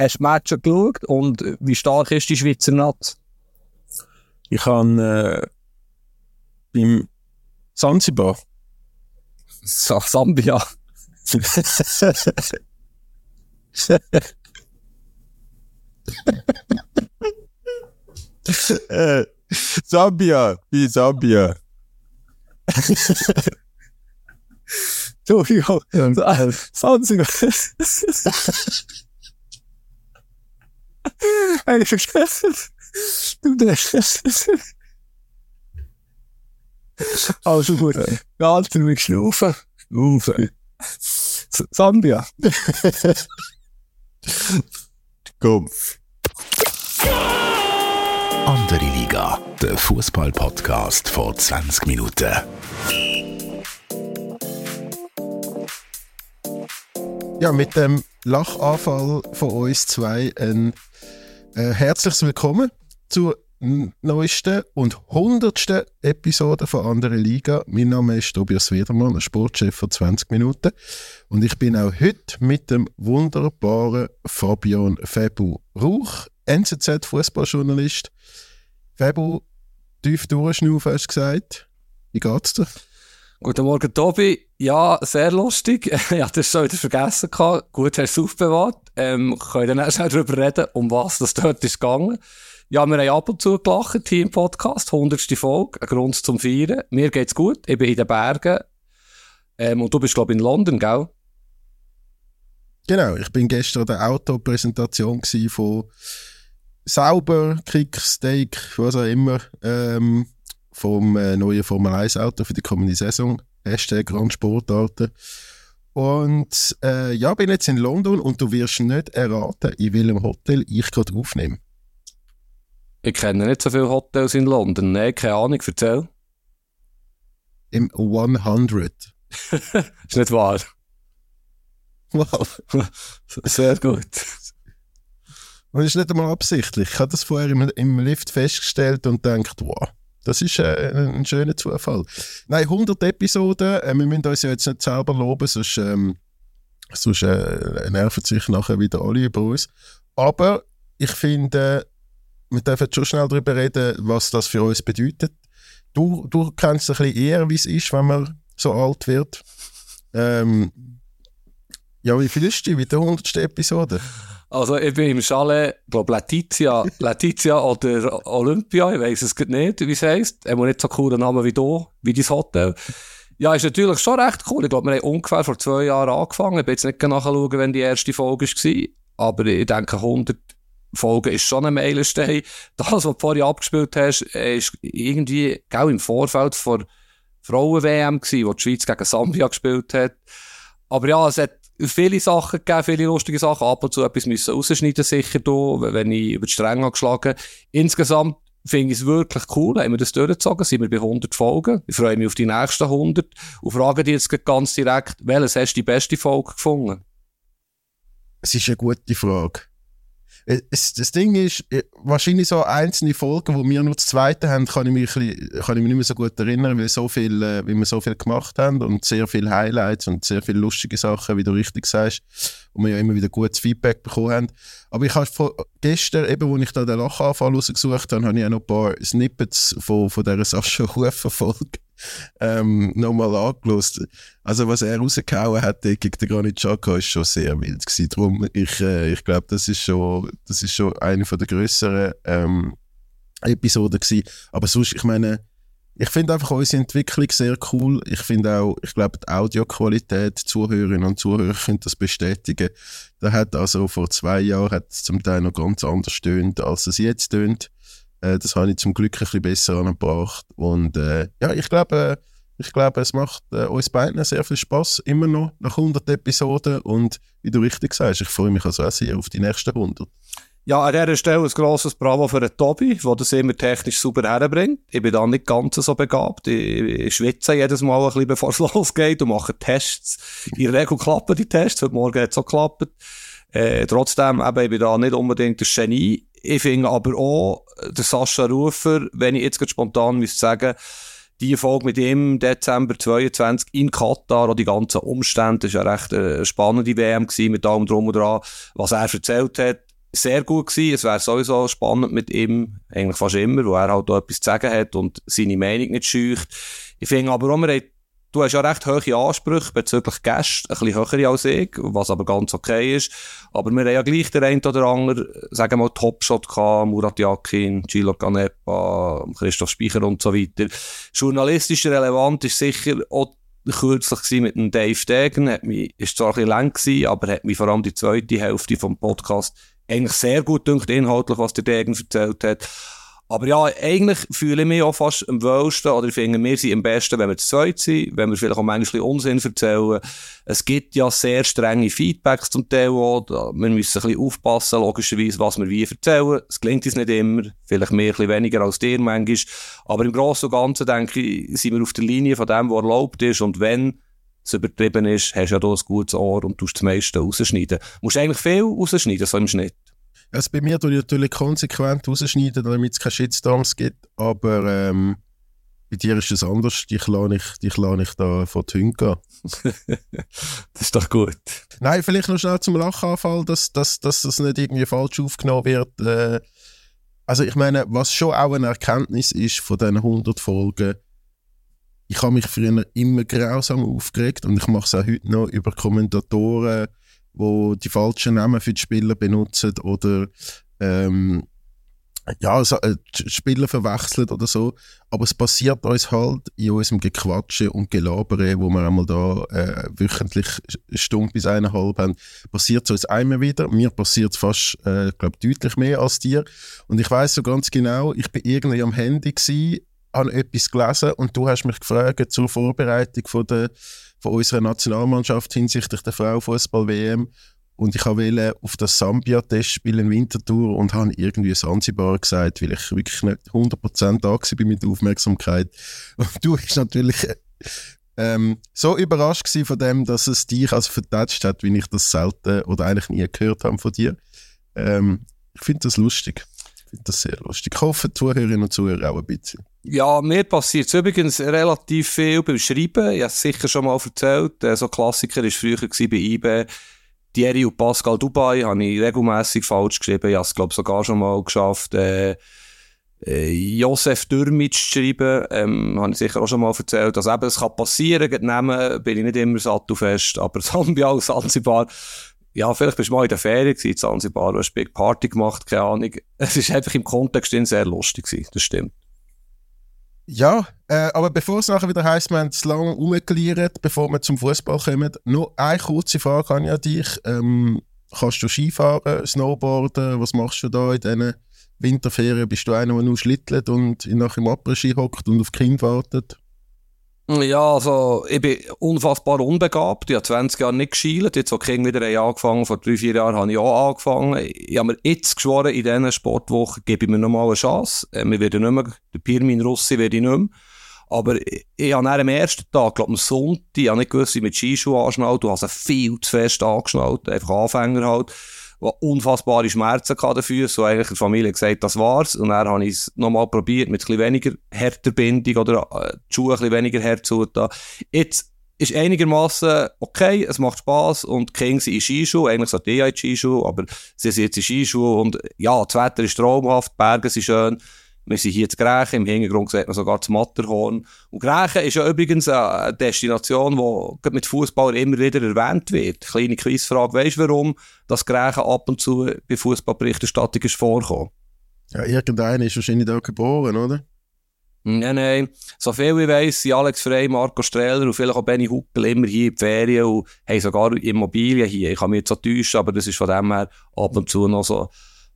Hast du die Match geschaut und wie stark ist die Schweizer Nacht? Ich habe äh, beim Zanzibar. Sa Sambia. äh, Sambia, wie Sambia. Entschuldigung. Ja. Zanzibar. Hey, vergessen. Du das. Also gut. Ganz ruhig schnaufen. Schnaufen. Sambia. Kopf. Andere Liga, der Fußball-Podcast vor 20 Minuten. Ja, mit dem Lachanfall von uns zwei ein äh, herzliches Willkommen zur neuesten und hundertsten Episode von Andere Liga. Mein Name ist Tobias Wiedermann, Sportchef von 20 Minuten. Und ich bin auch heute mit dem wunderbaren Fabian Febu Rauch, NZZ-Fußballjournalist. Febu, tief durchschnaufen, hast du gesagt. Wie geht's dir? Guten Morgen, Tobi. Ja, sehr lustig. ja, das schon wieder vergessen gehabt. Gut, hast du es aufbewahrt. Ähm, können dann auch schnell darüber reden, um was das dort ist gegangen. Ja, wir haben ab und zu gelacht, Team Podcast, 100. Folge, ein Grund zum Feiern. Mir geht's gut, ich bin in den Bergen. Ähm, und du bist, glaube ich, in London, gell? Genau, ich bin gestern der Autopräsentation von Sauber, Kick, Steak, was auch immer, ähm, vom äh, neuen Formel 1 Auto für die kommende Saison. Hashtag Grand Sportarten. Und äh, ja, bin jetzt in London und du wirst nicht erraten, in welchem Hotel ich gerade aufnehme. Ich kenne nicht so viele Hotels in London. Nein, keine Ahnung, erzähl. Im 100. ist nicht wahr. Wow. Sehr gut. Und das ist nicht einmal absichtlich. Ich habe das vorher im, im Lift festgestellt und gedacht, wow, das ist äh, ein schöner Zufall. Nein, 100 Episoden. Äh, wir müssen uns ja jetzt nicht selber loben, sonst, ähm, sonst äh, nerven sich nachher wieder alle über uns. Aber ich finde, wir dürfen schon schnell darüber reden, was das für uns bedeutet. Du, du kennst ein bisschen eher, wie es ist, wenn man so alt wird. Ähm, ja, wie viel ist die der 100. Episode? Also ich bin im Chalet, glaube Letizia, Letizia oder Olympia, ich weiß es nicht, wie es heisst. Er hat nicht so coolen Namen wie du, wie dein Hotel. Ja, ist natürlich schon recht cool. Ich glaube, wir haben ungefähr vor zwei Jahren angefangen. Ich bin jetzt nicht nachschauen, wenn die erste Folge war. Aber ich denke, 100 Folge ist schon ein Meilenstein. Das, was du vorhin abgespielt hast, ist irgendwie, genau im Vorfeld vor Frauen-WM wo die Schweiz gegen Sambia gespielt hat. Aber ja, es hat viele Sachen gegeben, viele lustige Sachen. Ab und zu etwas müssen rausschneiden, sicher da, wenn ich über die Stränge geschlagen Insgesamt finde ich es wirklich cool, haben wir das durchgezogen, sind wir bei 100 Folgen. Ich freue mich auf die nächsten 100 und frage dich jetzt ganz direkt, welches hast du die beste Folge gefunden? Es ist eine gute Frage. Äh, das Ding ist, äh, wahrscheinlich so einzelne Folgen, wo wir nur das zweite haben, kann ich mich, bisschen, kann ich mich nicht mehr so gut erinnern, weil, so viel, äh, weil wir so viel gemacht haben und sehr viele Highlights und sehr viele lustige Sachen, wie du richtig sagst, und wir ja immer wieder gutes Feedback bekommen haben. Aber ich habe gestern, eben, als ich da den Lachanfall rausgesucht habe, habe ich auch noch ein paar Snippets von, von dieser Sascha Hufer-Folge ähm, nochmal angelost. Also was er rausgehauen hat gegen den Granit Xhaka ist schon sehr wild gewesen. Darum, ich, äh, ich glaube, das ist schon, das ist schon eine von der grösseren ähm, Episoden gewesen. Aber sonst, ich meine, ich finde einfach unsere Entwicklung sehr cool. Ich finde auch, ich glaube, die Audioqualität, Zuhörerinnen und Zuhörer können das bestätigen. Da hat also vor zwei Jahren hat es zum Teil noch ganz anders stöhnt, als es jetzt tönt. Äh, das habe ich zum Glück ein bisschen besser angebracht. Und äh, ja, ich glaube, ich glaube, es macht äh, uns beiden sehr viel Spaß immer noch nach 100 Episoden. Und wie du richtig sagst, ich freue mich also auch sehr auf die nächsten 100. Ja, an dieser Stelle ein grosses Bravo für den Tobi, der das immer technisch super herbringt. Ich bin da nicht ganz so begabt. Ich, ich schwitze jedes Mal ein bisschen, bevor es losgeht und mache Tests. In der Regel klappen die Tests. Heute Morgen hat es auch geklappt. Äh, trotzdem, eben, ich bin da nicht unbedingt ein Genie. Ich finde aber auch, der Sascha Rufer, wenn ich jetzt spontan müsste sagen, die Folge mit ihm Dezember 22 in Katar, auch die ganzen Umstände, das war ja recht eine spannende WM gewesen, mit allem drum und dran, was er erzählt hat. sehr gut gewesen. Es wäre sowieso spannend mit ihm, eigentlich fast immer, wo er halt auch etwas zu sagen hat und seine Meinung nicht scheucht. Ich finde aber auch, wir haben, du hast ja recht hohe Ansprüche bezüglich Gäste, ein bisschen höhere als ich, was aber ganz okay ist. Aber wir haben ja gleich den einen oder anderen, sagen wir mal, Topshot gehabt, Murat Yakin, Gilo Canepa, Christoph Speicher und so weiter. Journalistisch relevant ist sicher auch kürzlich mit dem Dave Degen, hat mich, ist zwar ein bisschen lang gewesen, aber hat mich vor allem die zweite Hälfte vom Podcast eigentlich sehr gut dünkt, inhaltlich, was der Degen erzählt hat. Aber ja, eigentlich fühle ich mich auch fast am wohlsten, oder ich finde, wir sind am besten, wenn wir zu zweit sind, wenn wir vielleicht auch manchmal Unsinn erzählen. Es gibt ja sehr strenge Feedbacks zum Teil auch, wir müssen ein bisschen aufpassen, logischerweise, was wir wie erzählen. Es gelingt uns nicht immer, vielleicht mehr, ein weniger als dir manchmal. Aber im Großen und Ganzen, denke ich, sind wir auf der Linie von dem, was erlaubt ist, und wenn es übertrieben ist, hast du ja hier ein gutes Ohr und tust das meiste rausschneiden. Du musst eigentlich viel rausschneiden, so im Schnitt. Also bei mir tue ich natürlich konsequent rausschneiden, damit es keine Shitstorms gibt, aber ähm, bei dir ist es anders. Dich lade ich, dich lade ich da vor die Hunde gehen. das ist doch gut. Nein, vielleicht noch schnell zum Lachanfall, dass, dass, dass das nicht irgendwie falsch aufgenommen wird. Äh, also ich meine, was schon auch eine Erkenntnis ist von diesen 100 Folgen, ich habe mich früher immer grausam aufgeregt und ich mache es auch heute noch über Kommentatoren, wo die falschen Namen für die Spieler benutzen oder ähm, ja, so, äh, Spieler verwechselt oder so. Aber es passiert uns halt in unserem Gequatsche und Gelabere, wo wir einmal da äh, wöchentlich Stunde bis eineinhalb haben, passiert es uns einmal wieder. Mir passiert es fast, äh, glaube deutlich mehr als dir. Und ich weiß so ganz genau, ich bin irgendwie am Handy gewesen, habe etwas gelesen und du hast mich gefragt zur Vorbereitung von der von unserer Nationalmannschaft hinsichtlich der Frauenfußball-WM. Und ich wollte auf das Sambia-Testspiel in Winterthur und habe irgendwie Sansibar gesagt, weil ich wirklich nicht 100% da war mit Aufmerksamkeit. Und du bist natürlich ähm, so überrascht von dem, dass es dich also vertätscht hat, wie ich das selten oder eigentlich nie gehört habe von dir. Ähm, ich finde das lustig. Ich finde das sehr lustig. Ich hoffe, die Zuhörerinnen und Zuhörer auch ein bisschen. Ja, mir passiert übrigens relativ viel beim Schreiben. Ich habe es sicher schon mal erzählt. Äh, so ein Klassiker war früher bei IB. Thierry und Pascal Dubai habe ich regelmäßig falsch geschrieben. Ich habe es, glaube sogar schon mal geschafft, äh, äh, Josef Dürmitsch zu schreiben. Ähm, habe ich sicher auch schon mal erzählt. Also eben, es kann passieren, nehmen bin ich nicht immer sattelfest. Aber Sambia und Zanzibar, ja, vielleicht bist du mal in der Ferien gewesen, in Zanzibar, du hast Big Party gemacht, keine Ahnung. Es ist einfach im Kontext sehr lustig gewesen, das stimmt. Ja, äh, aber bevor es nachher wieder heisst, wir haben es lange umgeklärt, bevor wir zum Fußball kommen, nur eine kurze Frage an dich. Ähm, kannst du Skifahren, Snowboarden? Was machst du da in diesen Winterferien? Bist du einer, der nur schlittelt und nach dem Après-Ski hockt und auf Kind wartet? Ja, also, ich bin unfassbar unbegabt. Ich habe 20 Jahre nicht geschielt. Jetzt, auch King wieder angefangen, vor drei, vier Jahren habe ich auch angefangen. Ich habe mir jetzt geschworen, in diesen Sportwochen gebe ich mir nochmal eine Chance. Äh, wir werden nicht mehr, der Pirmin Russi werde ich nicht mehr. Aber ich, ich habe am ersten Tag, glaube am Sonntag, ich habe nicht gewusst, wie mit Skischuhe anschnallt. Du hast viel zu fest angeschnallt. Einfach Anfänger halt unfassbare Schmerzen dafür. So eigentlich der Familie gesagt, das war's. Und dann habe ich es nochmal probiert mit bisschen weniger härter Bindung oder äh, die Schuhe bisschen weniger hart zu Jetzt ist einigermaßen okay, es macht Spaß und King sind in Skischuhe, eigentlich sollte ich in Skischuhe, aber sie sind jetzt in Skischuhe. Und ja, das Wetter ist traumhaft, die Berge sind schön. Wir sind hier zu Grächen, im Hintergrund sieht man sogar das Matterhorn. Und Grächen ist ja übrigens eine Destination, die mit Fußballern immer wieder erwähnt wird. Kleine Quizfrage, weißt du warum, dass Grächen ab und zu bei Fußballberichterstattung ist vorkommen? Ja, irgendeiner ist wahrscheinlich da geboren, oder? Nein, nein. So viel wie ich weiss, sind Alex Frey, Marco Strehler und vielleicht auch Benny Huckel immer hier in die Ferien und haben sogar Immobilien hier. Ich kann mich jetzt so täuschen, aber das ist von dem her ab und zu noch so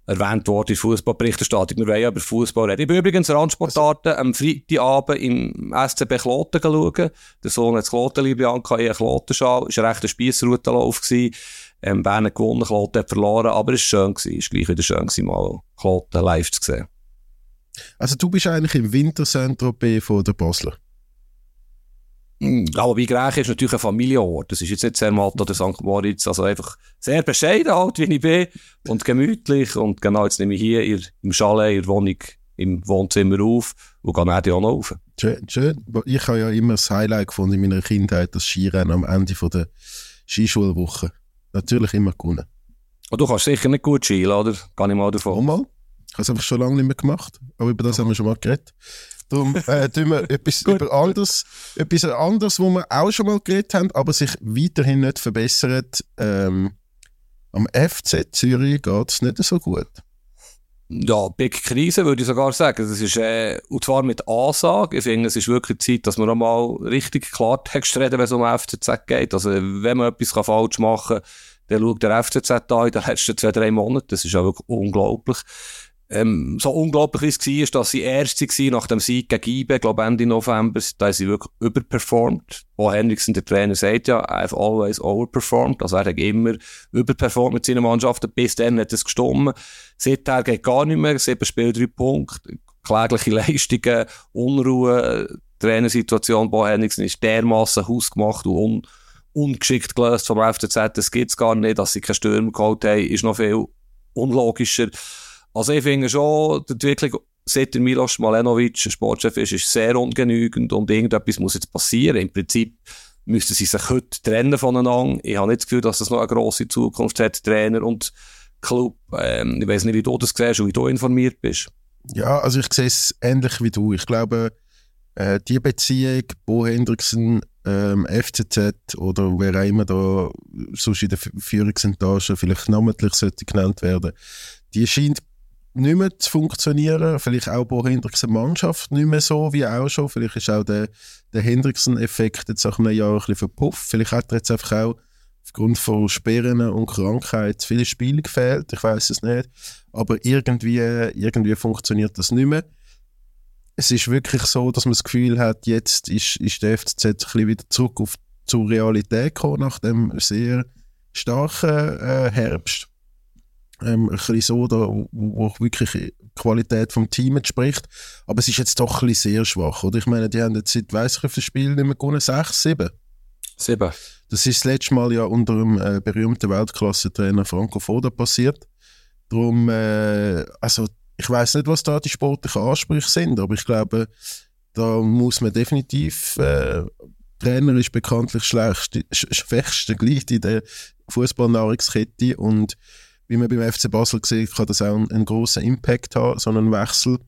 erwähnt worden in Fußballberichterstattung. Wir wollen ja über Fußball reden. Ich bin übrigens Randsportarten am Freitagabend im SCB Kloten schauen. Der Sohn hat Kloten Bianca, eine Klotenschal. Es war ein rechter Spiessroutenlauf. Ähm, Bern hat gewonnen, Kloten hat verloren, aber es war schön. Gewesen. Es war gleich wieder schön, gewesen, mal Kloten live zu sehen. Also du bist eigentlich im Winterzentrum von der Basler? Aber bei Grächen ist natürlich ein Familienort. Das ist jetzt nicht Zermatt oder St. Moritz. Also einfach sehr bescheiden halt, wie ich bin. Und gemütlich. Und genau jetzt nehme ich hier in, im Chalet, in der Wohnung, im Wohnzimmer auf und gehe dann auch noch rauf. Schön, schön. Ich habe ja immer das Highlight gefunden in meiner Kindheit, das Skirennen am Ende von der Skischulwoche. Natürlich immer gewonnen. Und du kannst sicher nicht gut schielen, oder? Kann ich mal davon. Mal? Ich habe es einfach schon lange nicht mehr gemacht, aber über das haben wir schon mal geredet. Darum äh, tun wir etwas über anderes, etwas anderes, wo wir auch schon mal geredet haben, aber sich weiterhin nicht verbessert. Ähm, am FC Zürich geht es nicht so gut. Ja, Big Krise würde ich sogar sagen. Das ist, äh, und zwar mit Ansage. Ich finde, es ist wirklich Zeit, dass man einmal richtig Klartext reden, wenn es um FCZ geht. Also, wenn man etwas falsch machen kann, dann schaut der FCZ an in den letzten zwei, drei Monaten. Das ist auch wirklich unglaublich. Ähm, so unglaublich war, dass sie Erste waren nach dem Sieg gegen IBE, glaube Ende November, da sie wirklich überperformt. Bo Henriksen, der Trainer, sagt ja, I've always overperformed. Also er hat immer überperformt mit seinen Mannschaften. Bis dann hat es gestummen. Seither geht gar nicht mehr. Sieben Spiele, drei Punkte. Klägliche Leistungen, Unruhe, Trainersituation. Bo Henriksen ist dermassen hausgemacht und un ungeschickt gelöst vom FCZ. Das gibt's gar nicht. Dass sie keinen Stürmer geholt haben, ist noch viel unlogischer. Also ich finde schon, die Entwicklung seit der Milos Malenovic Sportchef ist, ist sehr ungenügend und irgendetwas muss jetzt passieren. Im Prinzip müssten sie sich heute trennen voneinander. Ich habe nicht das Gefühl, dass das noch eine grosse Zukunft hat, Trainer und Club. Ähm, ich weiß nicht, wie du das siehst und wie du informiert bist. Ja, also ich sehe es ähnlich wie du. Ich glaube, äh, die Beziehung, Bo Hendrickson, ähm, FCZ oder wer auch immer da sonst in der Führungsetage vielleicht namentlich sollte genannt werden, die scheint nicht mehr zu funktionieren. Vielleicht auch bei Hendricksen Mannschaft nicht mehr so wie auch schon. Vielleicht ist auch der, der Hendricksen-Effekt jetzt nach einem Jahr ein bisschen verpufft. Vielleicht hat er jetzt einfach auch aufgrund von Sperren und Krankheit viele Spiele gefehlt. Ich weiß es nicht. Aber irgendwie, irgendwie funktioniert das nicht mehr. Es ist wirklich so, dass man das Gefühl hat, jetzt ist, ist der FCZ ein bisschen wieder zurück auf, zur Realität gekommen nach dem sehr starken äh, Herbst ähm, ein bisschen so, da, wo, wo wirklich die Qualität vom Team entspricht. Aber es ist jetzt doch ein bisschen sehr schwach, oder? Ich meine, die haben jetzt seit, weiss ich, wie viele Spiele nicht mehr gewonnen? Sechs, sieben? Sieben. Das ist das letzte Mal ja unter dem äh, berühmten Weltklasse-Trainer Franco Foda passiert. Darum, äh, also, ich weiß nicht, was da die sportlichen Ansprüche sind, aber ich glaube, da muss man definitiv, äh, Trainer ist bekanntlich schlecht, schwächste Glied in der Fußballnahrungskette und wie man beim FC Basel sieht, kann das auch einen, einen grossen Impact haben, so einen Wechsel.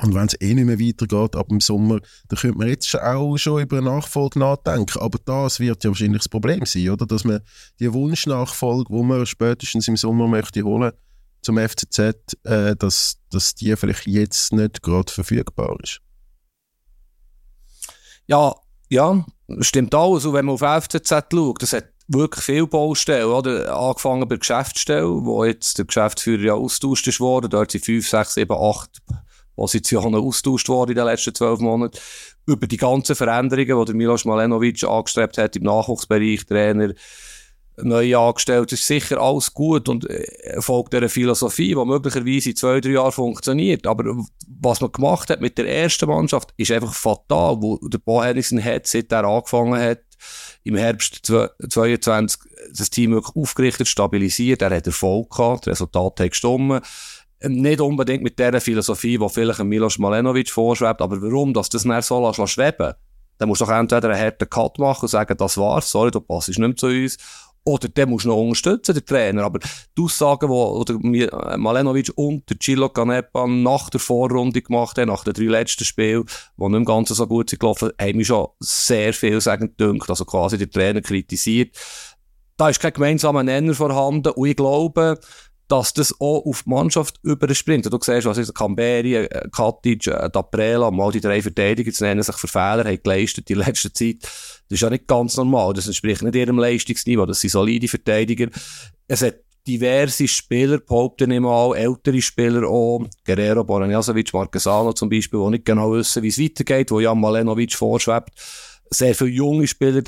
Und wenn es eh nicht mehr weitergeht ab dem Sommer, dann könnte man jetzt auch schon über eine Nachfolge nachdenken. Aber das wird ja wahrscheinlich das Problem sein, oder? Dass man die Wunschnachfolge, die man spätestens im Sommer möchte holen zum FCZ, äh, dass, dass die vielleicht jetzt nicht gerade verfügbar ist. Ja, ja, stimmt auch. Also, wenn man auf FCZ schaut, das hat wirklich viele Baustellen, oder? Angefangen bei der Geschäftsstelle, wo jetzt der Geschäftsführer ja austauscht ist worden. Dort sind fünf, sechs, sieben, acht Positionen austauscht worden in den letzten zwölf Monaten. Über die ganzen Veränderungen, die der Milos Malenovic angestrebt hat im Nachwuchsbereich, Trainer, neu angestellt, ist sicher alles gut und äh, folgt einer Philosophie, die möglicherweise in zwei, drei Jahren funktioniert. Aber was man gemacht hat mit der ersten Mannschaft, ist einfach fatal, wo der Bo Henriksen hat, seit er angefangen hat, im Herbst 2022 das Team wirklich aufgerichtet, stabilisiert. Er hat Erfolg gehabt, das Resultat hat gestimmt. Nicht unbedingt mit der Philosophie, die vielleicht Milos Malenovic vorschwebt, aber warum, dass das nicht so lässt, schweben dann musst du doch entweder einen harten Cut machen und sagen, das war's, sorry, du passst nicht mehr zu uns. Oder der muss noch unterstützen, der Trainer. Aber die Aussagen, die äh, Malenovic und der Cilo Canepa nach der Vorrunde gemacht haben, nach den drei letzten Spielen, die nicht im Ganzen so gut sind gelaufen, haben mich schon sehr viel sagen gedünkt. Also quasi der Trainer kritisiert. Da ist kein gemeinsamer Nenner vorhanden. Und ich glaube, dass das auch auf die Mannschaft überspringt. Du siehst, was ist Camberi, äh, Katic, äh, Daprela, mal die drei Verteidiger zu nennen, sich für Fehler haben geleistet in letzter Zeit. Das ist ja nicht ganz normal. Das entspricht nicht ihrem Leistungsniveau. Das sind solide Verteidiger. Es hat diverse Spieler, behaupten ich mal, ältere Spieler auch, Guerrero, Boranjasovic, Marquesano zum Beispiel, die nicht genau wissen, wie es weitergeht, wo Jan Malenovic vorschwebt sehr viele junge Spieler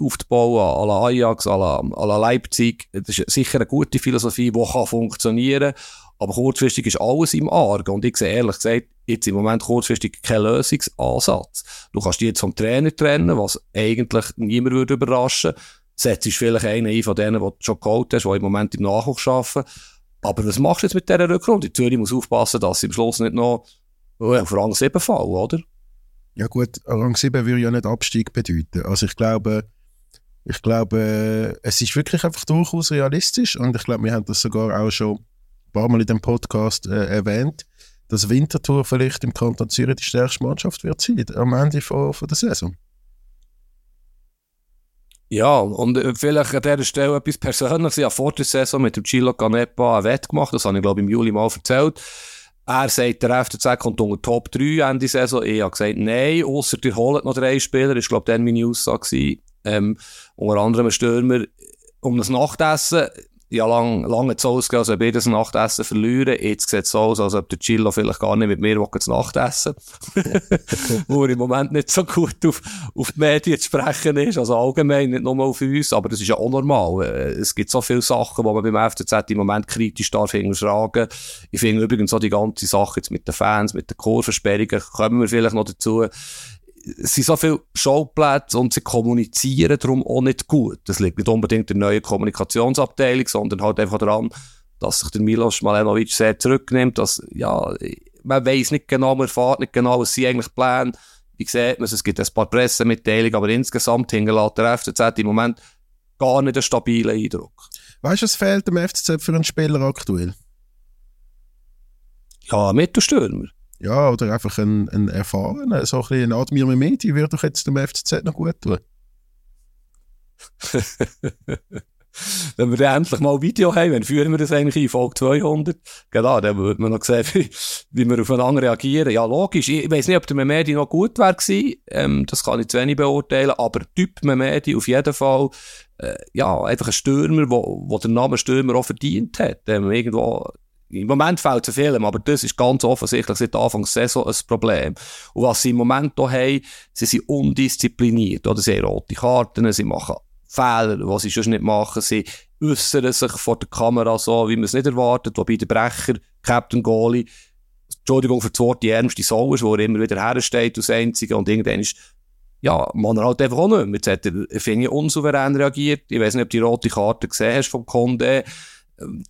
aufzubauen, à la Ajax, à la, à la Leipzig. Das ist sicher eine gute Philosophie, die kann funktionieren aber kurzfristig ist alles im Argen. Und ich sehe ehrlich gesagt, jetzt im Moment kurzfristig kein Lösungsansatz. Du kannst dich jetzt vom Trainer trennen, was eigentlich niemand würde überraschen. Setzt vielleicht einen ein von denen, die du schon geholt hast, die im Moment im Nachwuchs arbeiten. Aber was machst du jetzt mit dieser Rückrunde? Die Zürich muss aufpassen, dass sie am Schluss nicht noch oh, auf Rang 7 fallen, oder? Ja gut, Rang 7 würde ja nicht Abstieg bedeuten. Also ich glaube, Ich glaube, es ist wirklich einfach durchaus realistisch und ich glaube, wir haben das sogar auch schon ein paar Mal in dem Podcast äh, erwähnt, dass Winterthur vielleicht im Kanton Zürich die stärkste Mannschaft wird sein am Ende von, von der Saison. Ja, und äh, vielleicht an dieser Stelle etwas Persönliches. Ich habe vor der Saison mit dem Gilo Canepa ein Wett gemacht, das habe ich glaube ich im Juli mal erzählt. Er sagt, der FCZ kommt unter Top 3 Ende Saison. Ich habe gesagt, nein, ausser ihr holt noch drei Spieler. Das war, glaube ich, dann meine Aussage. Ähm, unter anderem ein Stürmer um das Nachtessen ja lang, lange so ausgehen, als ob ich das Nachtessen verlieren. Jetzt sieht es so aus, als ob der Chillo vielleicht gar nicht mit mir das Nachtessen Wo er im Moment nicht so gut auf, auf die Medien zu sprechen ist, also allgemein, nicht nur auf uns, aber das ist ja auch normal. Äh, es gibt so viele Sachen, die man beim FCZ im Moment kritisch darf hinterfragen. Ich finde übrigens auch die ganze Sache jetzt mit den Fans, mit den Kurvensperrungen, kommen wir vielleicht noch dazu es sind so viele Showplätze und sie kommunizieren darum auch nicht gut. Das liegt nicht unbedingt in der neuen Kommunikationsabteilung, sondern halt einfach daran, dass sich der Milos Malenovic sehr zurücknimmt, dass, ja, man weiß nicht genau, man erfährt nicht genau, was sie eigentlich planen. Wie sieht man es? Es gibt ein paar Pressemitteilungen, aber insgesamt hinterlässt der FCZ im Moment gar nicht einen stabilen Eindruck. Weißt du, es fehlt dem FCZ für einen Spieler aktuell? Ja, Mittelstürmer ja, oder einfach ein, ein erfahrener, so ein bisschen ein Admir Mehmeti würde doch jetzt dem FCZ noch gut tun. wenn wir dann endlich mal ein Video haben, dann führen wir das eigentlich in Folge 200. Genau, dann würde man noch sehen, wie, wie wir aufeinander reagieren. Ja, logisch. Ich, weiß nicht, ob der Memedi noch gut wäre. Ähm, das kann ich zu wenig beurteilen. Aber Typ Memedi auf jeden Fall, äh, ja, einfach ein Stürmer, wo, wo der Stürmer auch verdient hat. Ähm, irgendwo im Moment fehlt es Film, aber das ist ganz offensichtlich seit Anfang der Saison ein Problem. Und was sie im Moment hier haben, sie sind undiszipliniert, oder? Sie haben rote Karten, sie machen Fehler, die sie sonst nicht machen, sie äußern sich vor der Kamera so, wie man es nicht erwartet, wobei der Brecher, Captain Goalie, Entschuldigung für das Wort, die ärmste Sau ist, wo er immer wieder hersteht als Einzige und irgendwann ist ja, man halt einfach auch nicht mehr. Jetzt hat er, finde ich, unsouverän reagiert. Ich weiß nicht, ob du die rote Karte gesehen hast vom Conde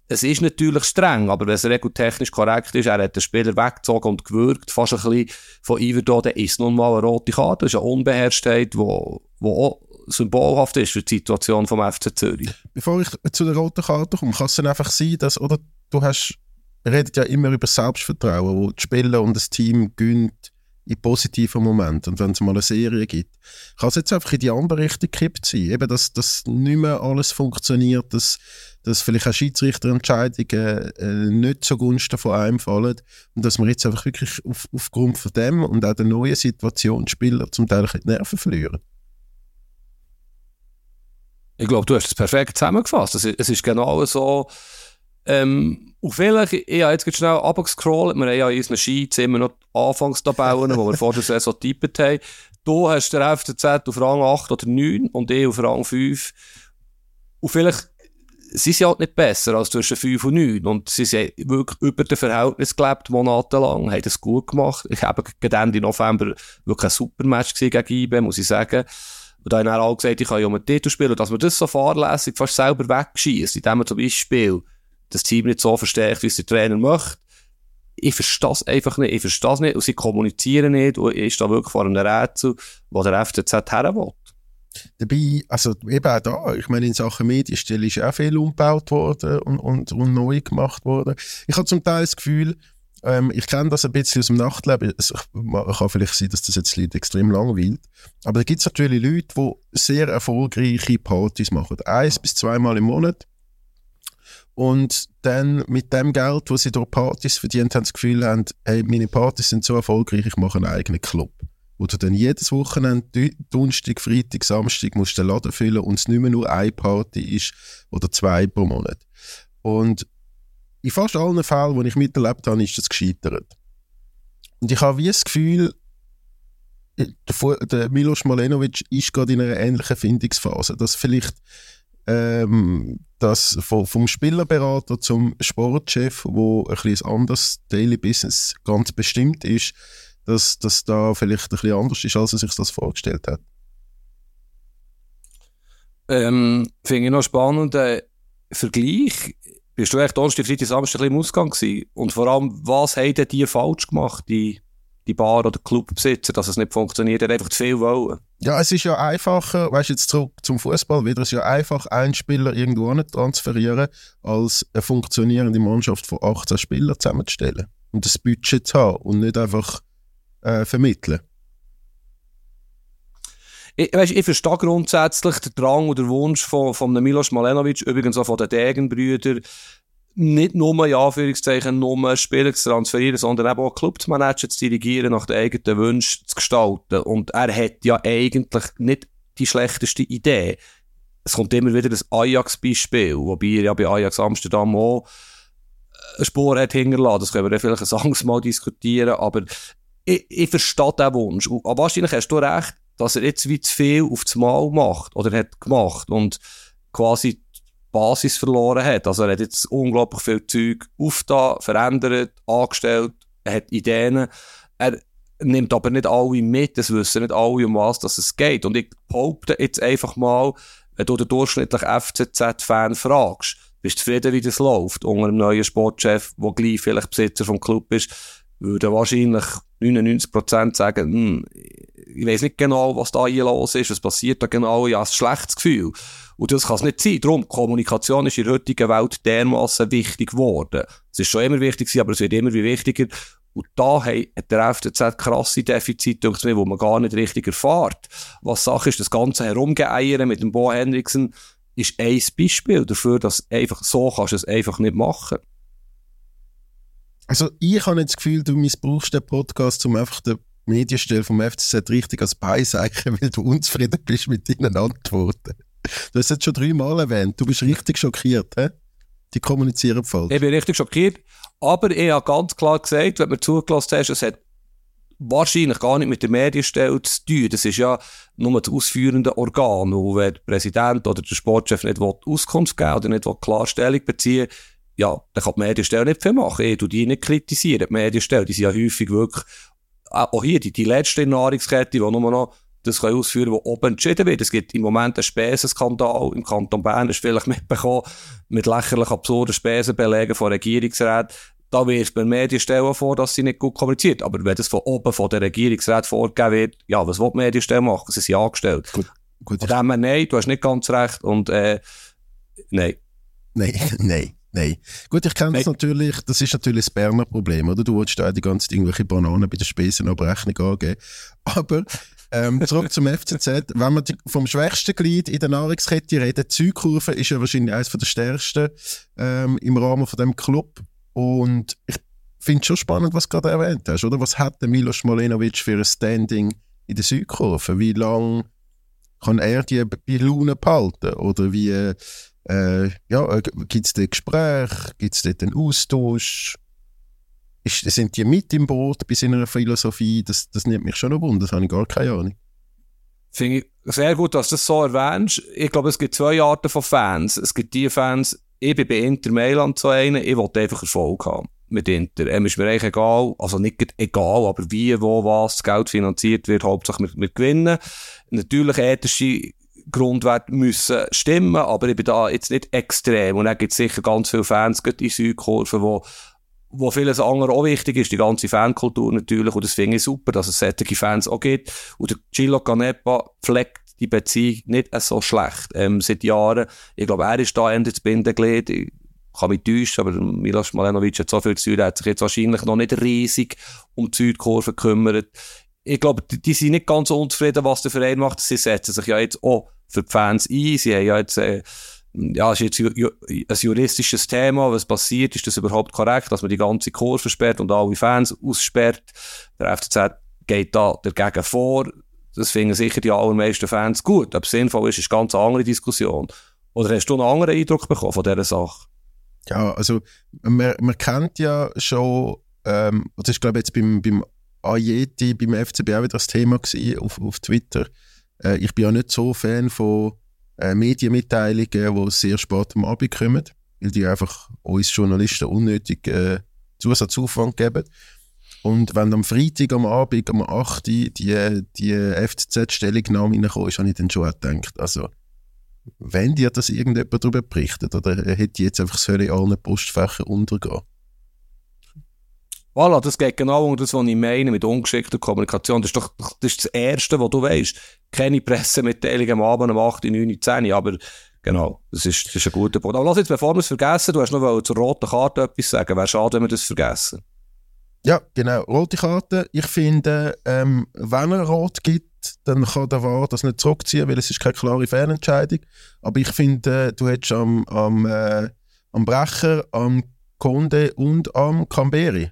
es ist natürlich streng, aber wenn es regeltechnisch korrekt ist, er hat den Spieler weggezogen und gewürgt, fast ein bisschen von Iverdo, dann ist nun mal eine rote Karte. Das ist eine Unbeherrschtheit, die wo, wo auch symbolhaft ist für die Situation vom FC Zürich. Bevor ich zu der roten Karte komme, kann es dann einfach sein, dass, oder, du hast, wir reden ja immer über Selbstvertrauen, wo die Spieler und das Team gönnt in positiven Momenten und wenn es mal eine Serie gibt, kann es jetzt einfach in die andere Richtung gekippt sein. Eben, dass, dass nicht mehr alles funktioniert, dass dass vielleicht auch Schiedsrichterentscheidungen äh, nicht zugunsten von einem fallen und dass man jetzt einfach wirklich auf, aufgrund von dem und auch der neuen Situation Spieler zum Teil die Nerven verlieren. Ich glaube, du hast es perfekt zusammengefasst. Es ist, es ist genau so, ähm, auf vielleicht, ich habe jetzt schnell runtergescrollt, wir haben ja in unseren Sheets immer noch Anfangstabellen, wo wir vor der Saison getippt haben. Du hast der FCZ auf Rang 8 oder 9 und ich auf Rang 5. Und vielleicht sie sind halt nicht besser als zwischen 5 und 9. Und sie sind wirklich über dem Verhältnis gelebt, monatelang, haben das gut gemacht. Ich habe Ende November wirklich ein super Match gegen IBE, muss ich sagen. Und da haben auch gesagt, ich kann ja um einen Titel spielen. Und dass man das so fahrlässig fast selber wegschießt, indem man zum Beispiel das Team nicht so verstärkt, wie es der Trainer möchte, ich verstehe es einfach nicht. Ich verstehe es nicht. Und sie kommunizieren nicht. Und ist da wirklich vor einem Rätsel, wo der FCZ her will. Dabei, also eben auch da, ich meine, in Sachen Medienstelle ist auch viel umgebaut worden und, und, und neu gemacht worden. Ich habe zum Teil das Gefühl, ähm, ich kenne das ein bisschen aus dem Nachtleben. Es kann vielleicht sein, dass das jetzt Leute extrem langweilt. Aber da gibt es natürlich Leute, die sehr erfolgreiche Partys machen. Eins bis zweimal im Monat. Und dann mit dem Geld, das sie durch Partys verdient haben, das Gefühl haben, hey, meine Partys sind so erfolgreich, ich mache einen eigenen Club wo du dann jedes Wochenende, Donnerstag, Freitag, Samstag musst den Laden füllen und es nicht mehr nur eine Party ist oder zwei pro Monat. Und in fast allen Fällen, die ich miterlebt habe, ist das gescheitert. Und ich habe wie das Gefühl, der, der Milos Malenovic ist gerade in einer ähnlichen Findungsphase, dass vielleicht ähm, das vom, vom Spielerberater zum Sportchef, wo ein bisschen anderes Daily Business ganz bestimmt ist, dass das da vielleicht ein bisschen anders ist, als er sich das vorgestellt hat? Ähm, Finde ich noch spannend. Äh, Vergleich. Bist du echt Donnerstag, Freitag, Samstag ein bisschen im Ausgang gewesen? Und vor allem, was haben die falsch gemacht, die die Bar- oder Clubbesitzer, dass es nicht funktioniert. Er hat einfach zu viel wollen. Ja, es ist ja einfacher, weißt du, jetzt zurück zum Fußball, wieder, es ist ja einfach, einen Spieler irgendwo nicht transferieren, als eine funktionierende Mannschaft von 18 Spielern zusammenzustellen. Und das Budget zu haben und nicht einfach äh, vermitteln. Ich, weißt, ich verstehe grundsätzlich den Drang oder Wunsch von, von Milos Malenovic, übrigens auch von den Degenbrüdern, nicht nur, in Anführungszeichen, nur Spieler zu transferieren, sondern eben auch Club zu dirigieren, nach den eigenen Wünschen zu gestalten. Und er hat ja eigentlich nicht die schlechteste Idee. Es kommt immer wieder das Ajax-Beispiel, wobei er ja bei Ajax Amsterdam auch eine Spur hat hinterlassen. Das können wir vielleicht ein anderes Mal diskutieren, aber ich, ich verstehe den Wunsch. Und wahrscheinlich hast du recht, dass er jetzt wie zu viel auf das Mal macht oder hat gemacht und quasi die Basis verloren hat. Also er hat jetzt unglaublich viel Zeug aufgetan, verändert, angestellt, er hat Ideen. Er nimmt aber nicht alle mit, es wissen nicht alle, um was es geht. Und ich behaupte jetzt einfach mal, wenn du den durchschnittlichen FCZ-Fan fragst, bist du zufrieden, wie das läuft, unter einem neuen Sportchef, der gleich vielleicht Besitzer vom Club ist, würde wahrscheinlich 99% sagen, hm, ich weiß nicht genau, was da hier los ist, was passiert da genau, ich habe ein schlechtes Gefühl. Und das kann es nicht sein. Darum, Kommunikation ist in der heutigen Welt dermaßen wichtig geworden. Es ist schon immer wichtig gewesen, aber es wird immer wichtiger. Und da hat der FCZ krasse Defizite, wo man gar nicht richtig erfährt. Was Sache ist, das ganze Herumgeeiern mit dem Bo Henriksen ist ein Beispiel dafür, dass einfach so kannst du es einfach nicht machen. Also ich habe nicht das Gefühl, du missbrauchst den Podcast, um einfach den Medienstelle vom FCZ richtig als Beiseichen, weil du unzufrieden bist mit deinen Antworten. Du hast es jetzt schon dreimal erwähnt. Du bist richtig schockiert, hä? Die kommunizieren falsch. Ich bin richtig schockiert. Aber ich habe ganz klar gesagt, wenn du zugelassen hast, es hat wahrscheinlich gar nicht mit der Medienstelle zu tun. Das ist ja nur das ausführende Organ. Und wenn der Präsident oder der Sportchef nicht Auskunft geben oder nicht Klarstellung beziehen ja, dann kann die Medienstelle nicht viel machen. Ich die nicht kritisieren. Die Medienstelle, die sind ja häufig wirklich, auch hier, die, die letzte Nahrungskette, die nur noch das können ausführen, was oben entschieden wird. Es gibt im Moment einen Spesenskandal im Kanton Bern, das ist vielleicht mitbekommen, mit lächerlich absurden Spesenbelegen von Regierungsräten. Da wirft man Medienstellen vor, dass sie nicht gut kommuniziert. Aber wenn das von oben von der Regierungsrat vorgegeben wird, ja, was will die Medienstelle machen? Sie sind angestellt. Gut, gut. Von dem her, nein, du hast nicht ganz recht und, äh, nein. Nein, nein. Nein. Gut, ich kenne das natürlich, das ist natürlich das Berner Problem, oder? Du willst da die ganze Zeit irgendwelche Bananen bei der Spesenabrechnung angeben. Aber, ähm, zurück zum FCZ. Wenn man die, vom schwächsten Glied in der Nahrungskette reden, die Zeugkurve ist ja wahrscheinlich eines der stärksten, ähm, im Rahmen von dem Club. Und ich finde es schon spannend, was du gerade erwähnt hast, oder? Was hat der Milos Molenovic für ein Standing in der Südkurve? Wie lange kann er die bei Laune behalten? Oder wie, äh, ja, äh, gibt es dort Gespräche? Gibt es dort einen Austausch? Ist, sind die mit im Boot bei seiner Philosophie? Das, das nimmt mich schon noch wunder, das habe ich gar keine Ahnung. Finde ich sehr gut, dass du das so erwähnst. Ich glaube, es gibt zwei Arten von Fans. Es gibt die Fans, ich bin bei Inter Mailand so einer, ich wollte einfach Erfolg haben mit Inter. Ähm, ist mir eigentlich egal, also nicht egal, aber wie, wo, was das Geld finanziert wird, hauptsächlich mit, mit Gewinnen. Natürlich ethische Grundwerte müssen stimmen, aber ich bin da jetzt nicht extrem. Und dann gibt es sicher ganz viele Fans, gerade in Südkurve, wo wo vieles andere auch wichtig ist, die ganze Fankultur natürlich, und das finde ich super, dass es solche Fans auch gibt. Und der Gilo Canepa pflegt die Beziehung nicht so schlecht, ähm, seit Jahren. Ich glaube, er ist da Ende das Bindeglied. Ich kann mich täuschen, aber Milos Malenovic hat so viel zu tun, hat sich jetzt wahrscheinlich noch nicht riesig um die Südkurve gekümmert. Ich glaube, die, die sind nicht ganz unzufrieden, was der Verein macht. Sie setzen sich ja jetzt auch für die Fans ein. Sie haben ja jetzt, äh, ja, es ist jetzt ju ein juristisches Thema. Was passiert? Ist das überhaupt korrekt, dass man die ganze Kurve sperrt und alle Fans aussperrt? Der FCZ geht da dagegen vor. Das finden sicher die allermeisten Fans gut. Ob es sinnvoll ist, ist eine ganz andere Diskussion. Oder hast du einen anderen Eindruck bekommen von dieser Sache? Ja, also man, man kennt ja schon, ähm, das ist glaube ich jetzt beim, beim Ayeti, beim FCB auch wieder das Thema gewesen, auf, auf Twitter, äh, ich bin ja nicht so Fan von äh, Medienmitteilungen, die sehr spät am Abend kommen, weil die einfach uns Journalisten unnötig äh, Zusatzaufwand geben. Und wenn am Freitag am Abend um 8 Uhr die, die FCZ-Stellungnahme reinkommt, ist, habe ich dann schon gedacht, also wenn dir das irgendjemand darüber berichtet, oder hätte jetzt einfach sollen in allen Postfächern untergehen? Voilà, das geht genau um das, was ich meine mit ungeschickter Kommunikation. Das ist doch das, ist das Erste, was du weißt. Keine Pressemitteilung am Abend um 8, 9, 10, aber genau, das ist, das ist ein guter Punkt. Aber lass jetzt, bevor wir es vergessen, du hast noch zur roten Karte etwas sagen. Wäre schade, wenn wir das vergessen. Ja, genau. Rote Karte. Ich finde, ähm, wenn er rot gibt, dann kann der VAR das nicht zurückziehen, weil es ist keine klare Fernentscheidung. Aber ich finde, äh, du hättest am, am, äh, am Brecher, am Conde und am Camberi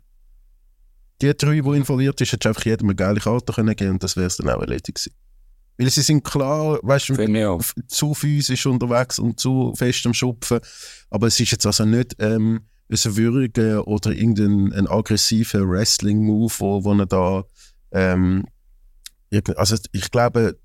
die drei, die involviert sind, hättest einfach jedem eine geile Karte können geben und das wäre es dann auch erledigt gewesen. Weil sie sind klar, weißt du, zu physisch unterwegs und zu fest am Schupfen. Aber es ist jetzt also nicht ähm, ein würdiger oder irgendein ein aggressiver Wrestling-Move, wo, wo er da. Ähm, also ich glaube,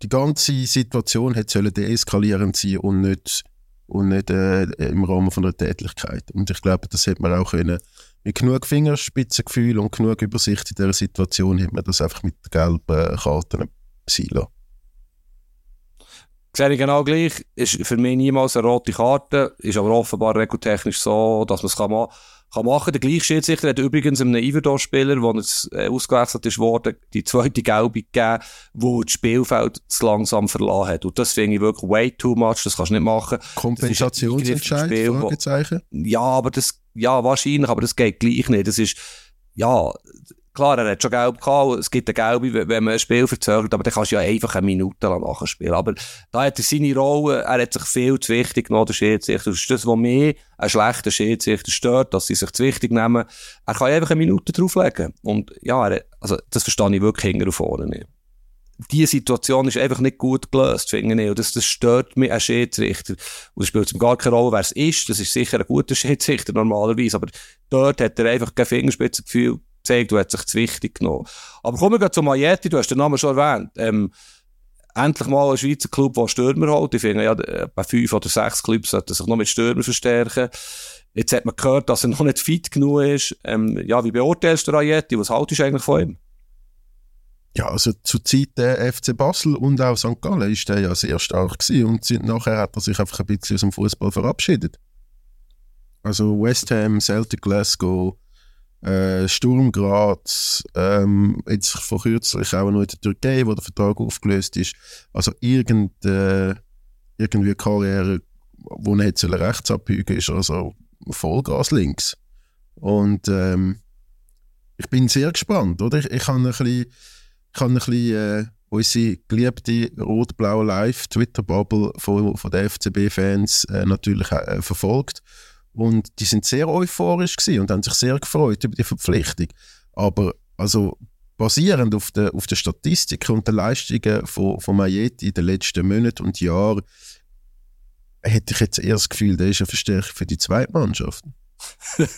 die ganze Situation hätte deeskalierend sein und nicht, und nicht äh, im Rahmen von einer Tätigkeit. Und ich glaube, das hätte man auch können mit genug Fingerspitzengefühl und genug Übersicht in dieser Situation hat man das einfach mit gelben Karten lassen. Sehe ich genau gleich. Ist für mich niemals eine rote Karte. Ist aber offenbar regeltechnisch so, dass man es kann, ma kann machen. Der gleiche Schiedsrichter hat übrigens einem Iverdor-Spieler, der jetzt äh, ausgewechselt ist worden, die zweite Gelbe gegeben, wo das Spielfeld zu langsam verlassen hat. Und das finde ich wirklich way too much. Das kannst du nicht machen. Kompensationsentscheid? Ja, aber das ja, wahrscheinlich, aber das geht gleich nicht. Das ist, ja, klar, er hat schon gelb gehabt, es gibt eine gelbe, wenn man ein Spiel verzögert, aber dann kannst du ja einfach eine Minute lang nachspielen. Aber da hat er seine Rolle, er hat sich viel zu wichtig genommen, der Schiedsrichter. Das ist das, was mir ein schlechter Schiedsrichter stört, dass sie sich zu wichtig nehmen. Er kann einfach eine Minute drauflegen. Und ja, er, also, das verstehe ich wirklich hinten und vorne nicht diese Situation ist einfach nicht gut gelöst, finde ich. Und das, das stört mich ein Schiedsrichter. Und es spielt ihm gar keine Rolle, wer es ist. Das ist sicher ein guter Schiedsrichter normalerweise. Aber dort hat er einfach kein Fingerspitzengefühl gezeigt und hat sich zu wichtig genommen. Aber kommen wir zu Majetti, du hast den Namen schon erwähnt. Ähm, endlich mal ein Schweizer Club, der Stürmer holt. Ich finde, ja, bei fünf oder sechs Clubs sollte sich noch mit Stürmer verstärken. Jetzt hat man gehört, dass er noch nicht fit genug ist. Ähm, ja, wie beurteilst du Rajetti? Was haltest du eigentlich von ihm? Ja, also zu Zeit der FC Basel und auch St. Gallen ist der ja sehr stark gewesen und nachher hat er sich einfach ein bisschen aus dem Fußball verabschiedet. Also West Ham, Celtic Glasgow, äh, Sturm Graz, ähm, jetzt vor kürzlich auch noch in der Türkei, wo der Vertrag aufgelöst ist. Also irgend, äh, irgendwie Karriere, wo er jetzt rechts abbiegen ist, also Vollgas links. Und ähm, ich bin sehr gespannt, oder? Ich, ich habe ein bisschen ich habe ein bisschen äh, unsere geliebte rot-blaue Live-Twitter-Bubble von, von den FCB-Fans äh, natürlich äh, verfolgt. Und die sind sehr euphorisch und haben sich sehr gefreut über die Verpflichtung. Aber also basierend auf den auf der Statistiken und den Leistungen von, von Majeti in den letzten Monaten und Jahren hätte ich jetzt eher das Gefühl, der ist eine Verstärkung für die zweite Mannschaft.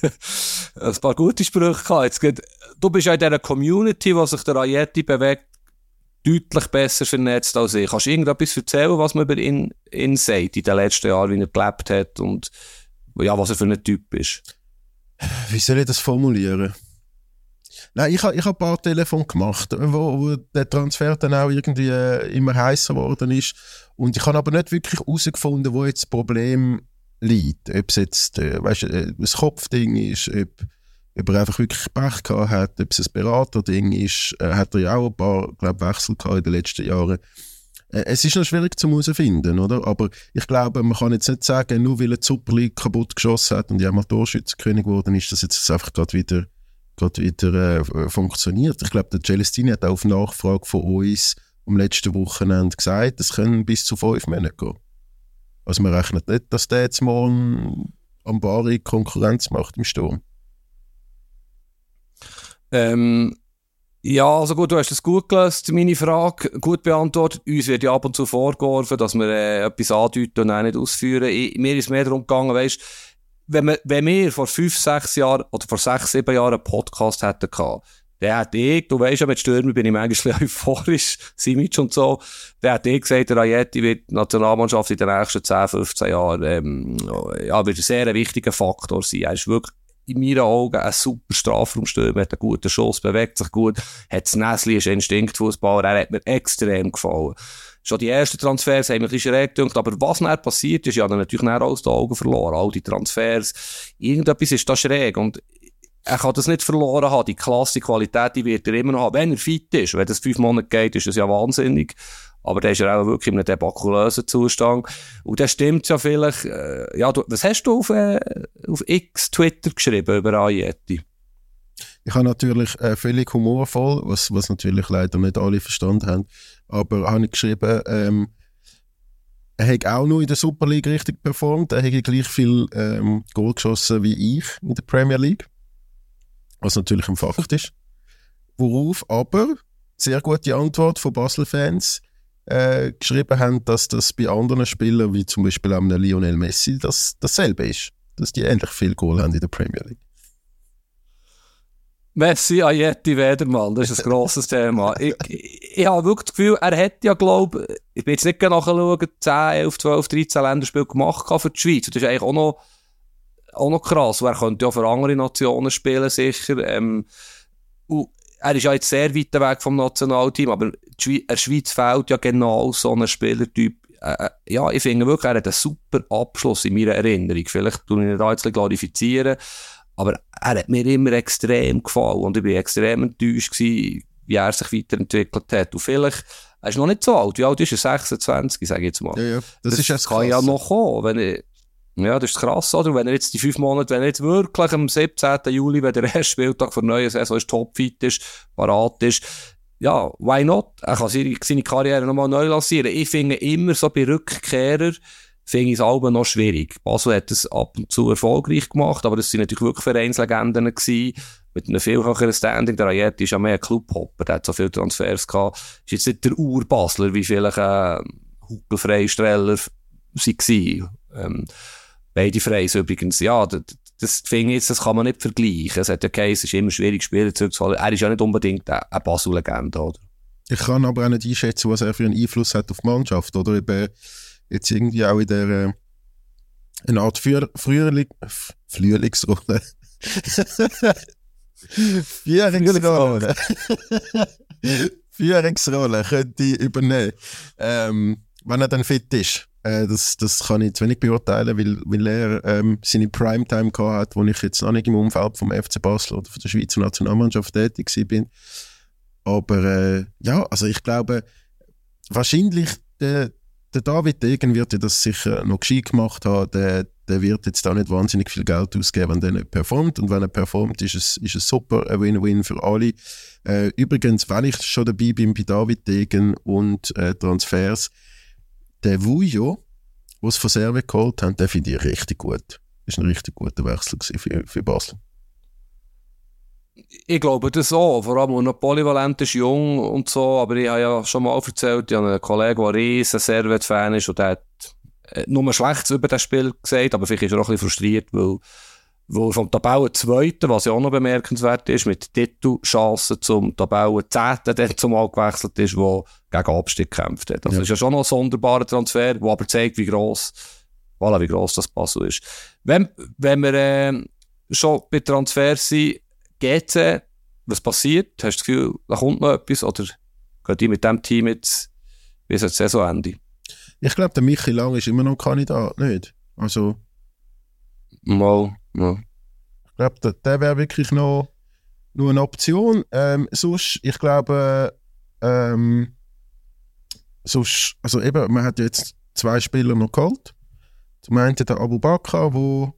ein paar gute Sprüche gehabt. Jetzt du bist ja in dieser Community, wo sich der Ayeti bewegt, deutlich besser vernetzt als ich. Kannst du irgendetwas erzählen, was man über ihn, ihn sagt in den letzten Jahren, wie er gelebt hat und ja, was er für ein Typ ist? Wie soll ich das formulieren? Nein, ich habe ich hab ein paar Telefone gemacht, wo, wo der Transfer dann auch irgendwie äh, immer heißer geworden ist. Und ich habe aber nicht wirklich herausgefunden, wo jetzt das Problem liegt. Ob es jetzt äh, weißt, äh, ein Kopfding ist, ob, ob er einfach wirklich Pech gehabt hat, ob es ein Beraterding ist, äh, hat er ja auch ein paar glaub, Wechsel gehabt in den letzten Jahren. Äh, es ist noch schwierig zu herausfinden, oder? Aber ich glaube, man kann jetzt nicht sagen, nur weil er die Super League kaputt geschossen hat und ja mal Torschützenkönig geworden ist, dass jetzt einfach gerade wieder, grad wieder äh, funktioniert. Ich glaube, der Celestini hat auch auf Nachfrage von uns am letzten Wochenende gesagt, es können bis zu fünf Monate gehen. Also man rechnet nicht, dass der jetzt morgen am Bari Konkurrenz macht im Sturm. Ähm, ja, also gut, du hast es gut gelöst, meine Frage, gut beantwortet. Uns wird ja ab und zu vorgeworfen, dass wir äh, etwas andeuten und auch nicht ausführen. Ich, mir ist mehr darum gegangen, weißt, wenn, wir, wenn wir vor fünf, sechs Jahren oder vor sechs, sieben Jahren einen Podcast hätten gehabt, der hat ich, du weißt ja, mit Stürmer bin ich manchmal euphorisch, Simic und so, der hat ich gesagt, der Rayetti wird Nationalmannschaft in den nächsten 10, 15 Jahren, ähm, ja, wird ein sehr wichtiger Faktor sein. Er ist wirklich in meinen Augen ein super Strafraumstürmer, hat einen guten Schuss, bewegt sich gut, hat das Näsli, ist Instinktfußballer, er hat mir extrem gefallen. Schon die ersten Transfers haben mich ein schräg gedacht, aber was dann passiert ist, ich habe natürlich dann aus den Augen verloren, all die Transfers, irgendetwas ist da schräg und er kann das nicht verloren haben. Die Klasse, Qualität, die wird er immer noch haben. Wenn er fit ist, wenn das fünf Monate geht, ist das ja wahnsinnig. Aber der ist ja auch wirklich in einem debakulösen Zustand. Und das stimmt ja vielleicht, äh, ja, du, was hast du auf, äh, auf X, Twitter geschrieben über Ayeti? Ich habe natürlich äh, völlig humorvoll, was, was natürlich leider nicht alle verstanden haben, aber habe ich geschrieben, ähm, er hat auch nur in der Super League richtig performt, er hat gleich viel ähm, Goal geschossen wie ich in der Premier League, was natürlich ein Fakt ist. Worauf aber, sehr gute Antwort von Basel-Fans, äh, geschrieben haben, dass das bei anderen Spielern, wie zum Beispiel einem Lionel Messi, das, dasselbe ist. Dass die ähnlich viel Goal haben in der Premier League. Messi, Ayeti, Wedermann, das ist ein grosses Thema. Ich, ich, ich habe wirklich das Gefühl, er hätte ja, glaube ich, bin jetzt nicht nachschauen, 10, 11, 12, 13 Länderspiele gemacht für die Schweiz. Das ist eigentlich auch noch, auch noch krass. Er könnte ja für andere Nationen spielen, sicher. Ähm, er ist ja jetzt sehr weit weg vom Nationalteam, aber der Schweiz fehlt ja genau so ein Spielertyp. Äh, äh, ja, ich finde wirklich, er hat einen super Abschluss in meiner Erinnerung. Vielleicht tue ich ihn da jetzt glorifizieren. Aber er hat mir immer extrem gefallen und ich war extrem enttäuscht gewesen, wie er sich weiterentwickelt hat. Und vielleicht, er ist noch nicht so alt, wie alt ist er? 26, sage ich jetzt mal. Ja, ja. Das, das ist kann ja noch kommen, wenn ich, ja, das ist krass, oder? Wenn er jetzt die fünf Monate, wenn er jetzt wirklich am 17. Juli, wenn der erste Spieltag für neue Saison ist, topfit ist, parat ist, ja, why not? Er kann seine, Karriere nochmal neu lancieren. Ich finde immer so bei Rückkehrern, finde ich es Alben noch schwierig. Basel hat es ab und zu erfolgreich gemacht, aber das sind natürlich wirklich Vereinslegenden gewesen, mit einem viel höheren Standing. Der Ayet ist ja mehr ein Clubhopper, der hat so viele Transfers gehabt. Ist jetzt nicht der Urbasler, wie vielleicht ein äh, Huckelfreistreller sie waren. Ähm, beide Freis übrigens, ja, das, das finde ich jetzt, das kann man nicht vergleichen. Es hat ja geheißen, es ist immer schwierig, Spieler zurückzuholen. Er ist ja nicht unbedingt eine Basel-Legende, oder? Ich kann aber auch nicht einschätzen, was er für einen Einfluss hat auf die Mannschaft, oder? Eben, jetzt irgendwie auch in der äh, eine Art Früh Frühling Frühlingsrolle. Führungsrolle. Führungsrolle könnte ich übernehmen. Ähm, wenn er dann fit ist. Äh, das, das kann ich zu wenig beurteilen, weil, weil er ähm, seine Primetime gehabt hat, wo ich jetzt noch nicht im Umfeld vom FC Basel oder von der Schweizer Nationalmannschaft tätig bin. Aber äh, ja, also ich glaube, wahrscheinlich der, der David Degen wird ja das sicher noch gescheit gemacht haben. Der, der wird jetzt da nicht wahnsinnig viel Geld ausgeben, wenn der nicht performt. Und wenn er performt, ist es, ist es super, ein Win-Win für alle. Äh, übrigens, wenn ich schon dabei bin bei David Degen und äh, Transfers, der Vujo, den sie von Serve geholt haben, den finde ich richtig gut. Das war ein richtig guter Wechsel für, für Basel. Ich glaube das auch, vor allem noch polyvalent ist, jung und so, aber ich habe ja schon mal erzählt, ich habe einen Kollegen, der ein riesen Servet-Fan ist und der hat äh, nur Schlechtes über das Spiel gesagt, aber vielleicht ist er auch ein bisschen frustriert, weil, weil vom Tabellen Zweiten, was ja auch noch bemerkenswert ist, mit Titelchancen zum Tabellen Zehnten dann zumal gewechselt ist, wo gegen Abstieg gekämpft hat. Das also ja. ist ja schon noch ein sonderbarer Transfer, der aber zeigt, wie gross, voilà, wie gross das Passel ist. Wenn, wenn wir äh, schon bei Transfers sind, GC, was passiert? Hast du das Gefühl, da kommt noch etwas? Oder geht die mit dem Team jetzt bis ans Saisonende? Ich glaube, der Michi Lang ist immer noch Kandidat, nicht? Also. Mal, mal. Ich glaube, der, der wäre wirklich noch, noch eine Option. Ähm, sonst, ich glaube, ähm, sonst, also eben, man hat jetzt zwei Spieler noch geholt. Zum einen der Abu Bakr, wo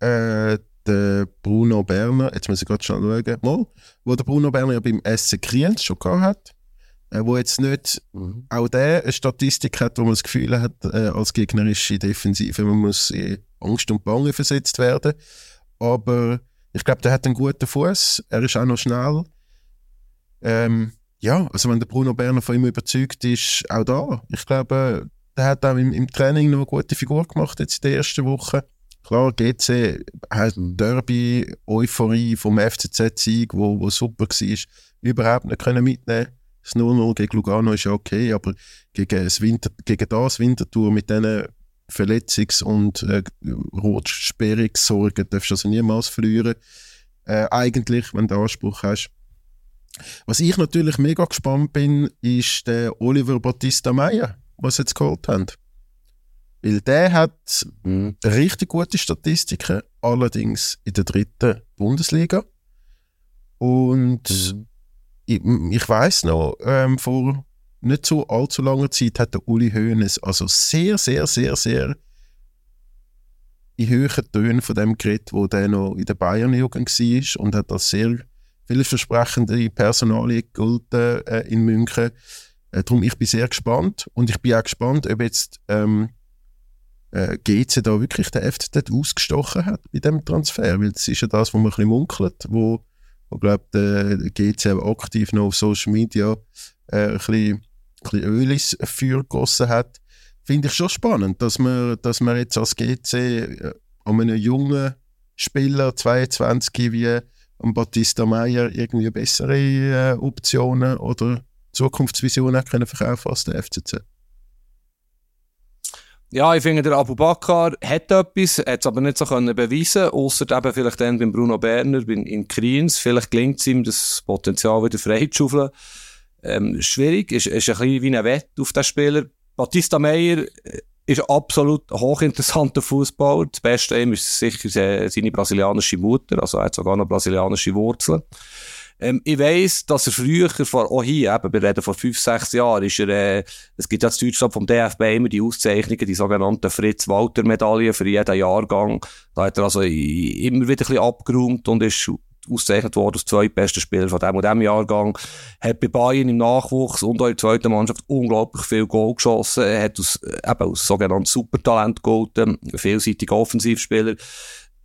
äh, der Bruno Berner, jetzt muss ich gerade schauen, wo der Bruno Berner ja beim SC Kriens schon gehabt hat, äh, wo jetzt nicht mhm. auch der eine Statistik hat, wo man das Gefühl hat, äh, als gegnerische Defensive, man muss in Angst und Bange versetzt werden. Aber ich glaube, der hat einen guten Fuß, er ist auch noch schnell. Ähm, ja, also wenn der Bruno Berner von ihm überzeugt ist, auch da. Ich glaube, der hat auch im, im Training noch eine gute Figur gemacht jetzt in der ersten Woche. Klar, GC hat Derby, Euphorie vom FCZ-Sieg, wo, wo super war, überhaupt nicht können mitnehmen Das 0-0 gegen Lugano ist ja okay, aber gegen das, Winter, gegen das Wintertour mit diesen Verletzungs- und äh, Rotsperrungssorgen darfst du also niemals verlieren. Äh, eigentlich, wenn du Anspruch hast. Was ich natürlich mega gespannt bin, ist der Oliver Battista Meyer, was sie jetzt geholt haben. Weil der hat mhm. richtig gute Statistiken, allerdings in der dritten Bundesliga. Und Mhm. Ich, ich weiß noch, ähm, vor nicht so allzu langer Zeit hat der Uli Hoeneß also sehr, sehr, sehr, sehr in höheren Tönen von dem geredet, wo der noch in der Bayern-Jugend war und hat als sehr vielversprechende Personalie gegolten äh, in München. Äh, darum, ich bin sehr gespannt und ich bin auch gespannt, ob jetzt ähm, äh, GC da wirklich den FCZ ausgestochen hat bei dem Transfer, weil das ist ja das, wo man ein bisschen munkelt, wo, wo glaube der GC aktiv noch auf Social Media äh, ein bisschen, bisschen Öl ins Feuer gegossen hat. Finde ich schon spannend, dass man, dass man jetzt als GC äh, an einem jungen Spieler, 22 wie am Battista Meyer, irgendwie bessere äh, Optionen oder Zukunftsvisionen können verkaufen als der FCZ. Ja, ich finde, der Abu Bakr hat etwas, hat es aber nicht so können beweisen, außer eben vielleicht dann beim Bruno Berner in, in Kriens. Vielleicht gelingt es ihm, das Potenzial wieder freizuschaufeln. Ähm, schwierig, ist, ist ein bisschen wie ein Wett auf den Spieler. Batista Meyer äh, ist absolut hochinteressanter Fußballer. Das Beste ihm ist sicher se- seine brasilianische Mutter, also er hat sogar noch brasilianische Wurzeln. Ähm, ich weiss, dass er früher, vor, auch hier, eben, wir reden vor fünf, sechs Jahren, ist er, äh, es gibt ja in Deutschland vom DFB immer die Auszeichnungen, die sogenannten Fritz-Walter-Medaillen für jeden Jahrgang. Da hat er also immer wieder ein bisschen abgeräumt und ist ausgezeichnet worden als zweitbester Spieler von dem und dem Jahrgang. Hat bei Bayern im Nachwuchs und auch in der zweiten Mannschaft unglaublich viel Goal geschossen. Hat aus, äh, eben als sogenanntes Supertalent gegolten, ein vielseitiger Offensivspieler.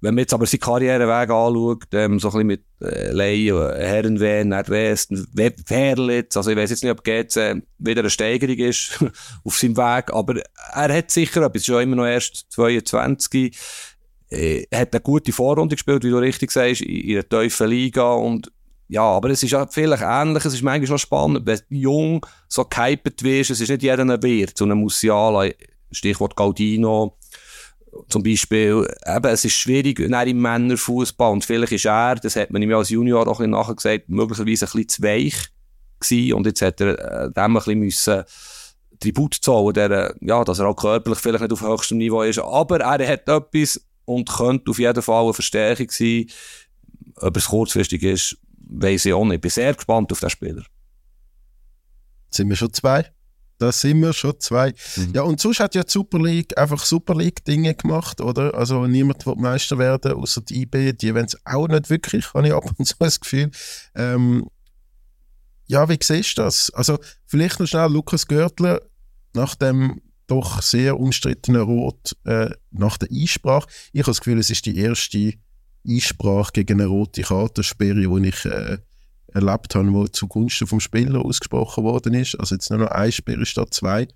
Wenn man jetzt aber seinen Karriereweg anschaut, ähm, so ein bisschen mit äh, Leih, äh, Herrenwehen, Nordwest, Verlitz, also ich weiß jetzt nicht, ob GC wieder eine Steigerung ist auf seinem Weg, aber er hat sicher etwas, ja immer noch erst 22, äh, hat eine gute Vorrunde gespielt, wie du richtig sagst, in, in einer tiefen Liga und ja, aber es ist ja vielleicht ähnlich, es ist manchmal noch spannend, wenn du jung so gehypet wirst, es ist nicht jeder ein Wirt, so ein Musiala, Stichwort Gaudino, zum Beispiel, eben, es ist schwierig, im Männerfußball, und vielleicht ist er, das hat man ihm als Junior auch ein bisschen nachher gesagt, möglicherweise ein bisschen zu weich gewesen, und jetzt hat er äh, dem ein bisschen müssen Tribut zahlen, der, ja, dass er auch körperlich vielleicht nicht auf höchstem Niveau ist, aber er hat etwas und könnte auf jeden Fall eine Verstärkung sein. Ob es kurzfristig ist, weiss ich auch nicht. Ich bin sehr gespannt auf den Spieler. sind wir schon zwei. Da sind wir schon zwei. Mhm. Ja, und sonst hat ja die Super League einfach Super League-Dinge gemacht, oder? Also niemand wird Meister werden, außer die IB. Die wollen es auch nicht wirklich, habe ich ab und zu das Gefühl. Ähm, ja, wie siehst du das? Also vielleicht noch schnell Lukas Görtler nach dem doch sehr umstrittenen Rot äh, nach der Einsprache. Ich habe das Gefühl, es ist die erste Einsprache gegen eine rote Kartensperre, die ich äh, erlebt habe, wo zugunsten vom Spieler ausgesprochen worden ist. Also jetzt nur noch eine Sperre statt zwei.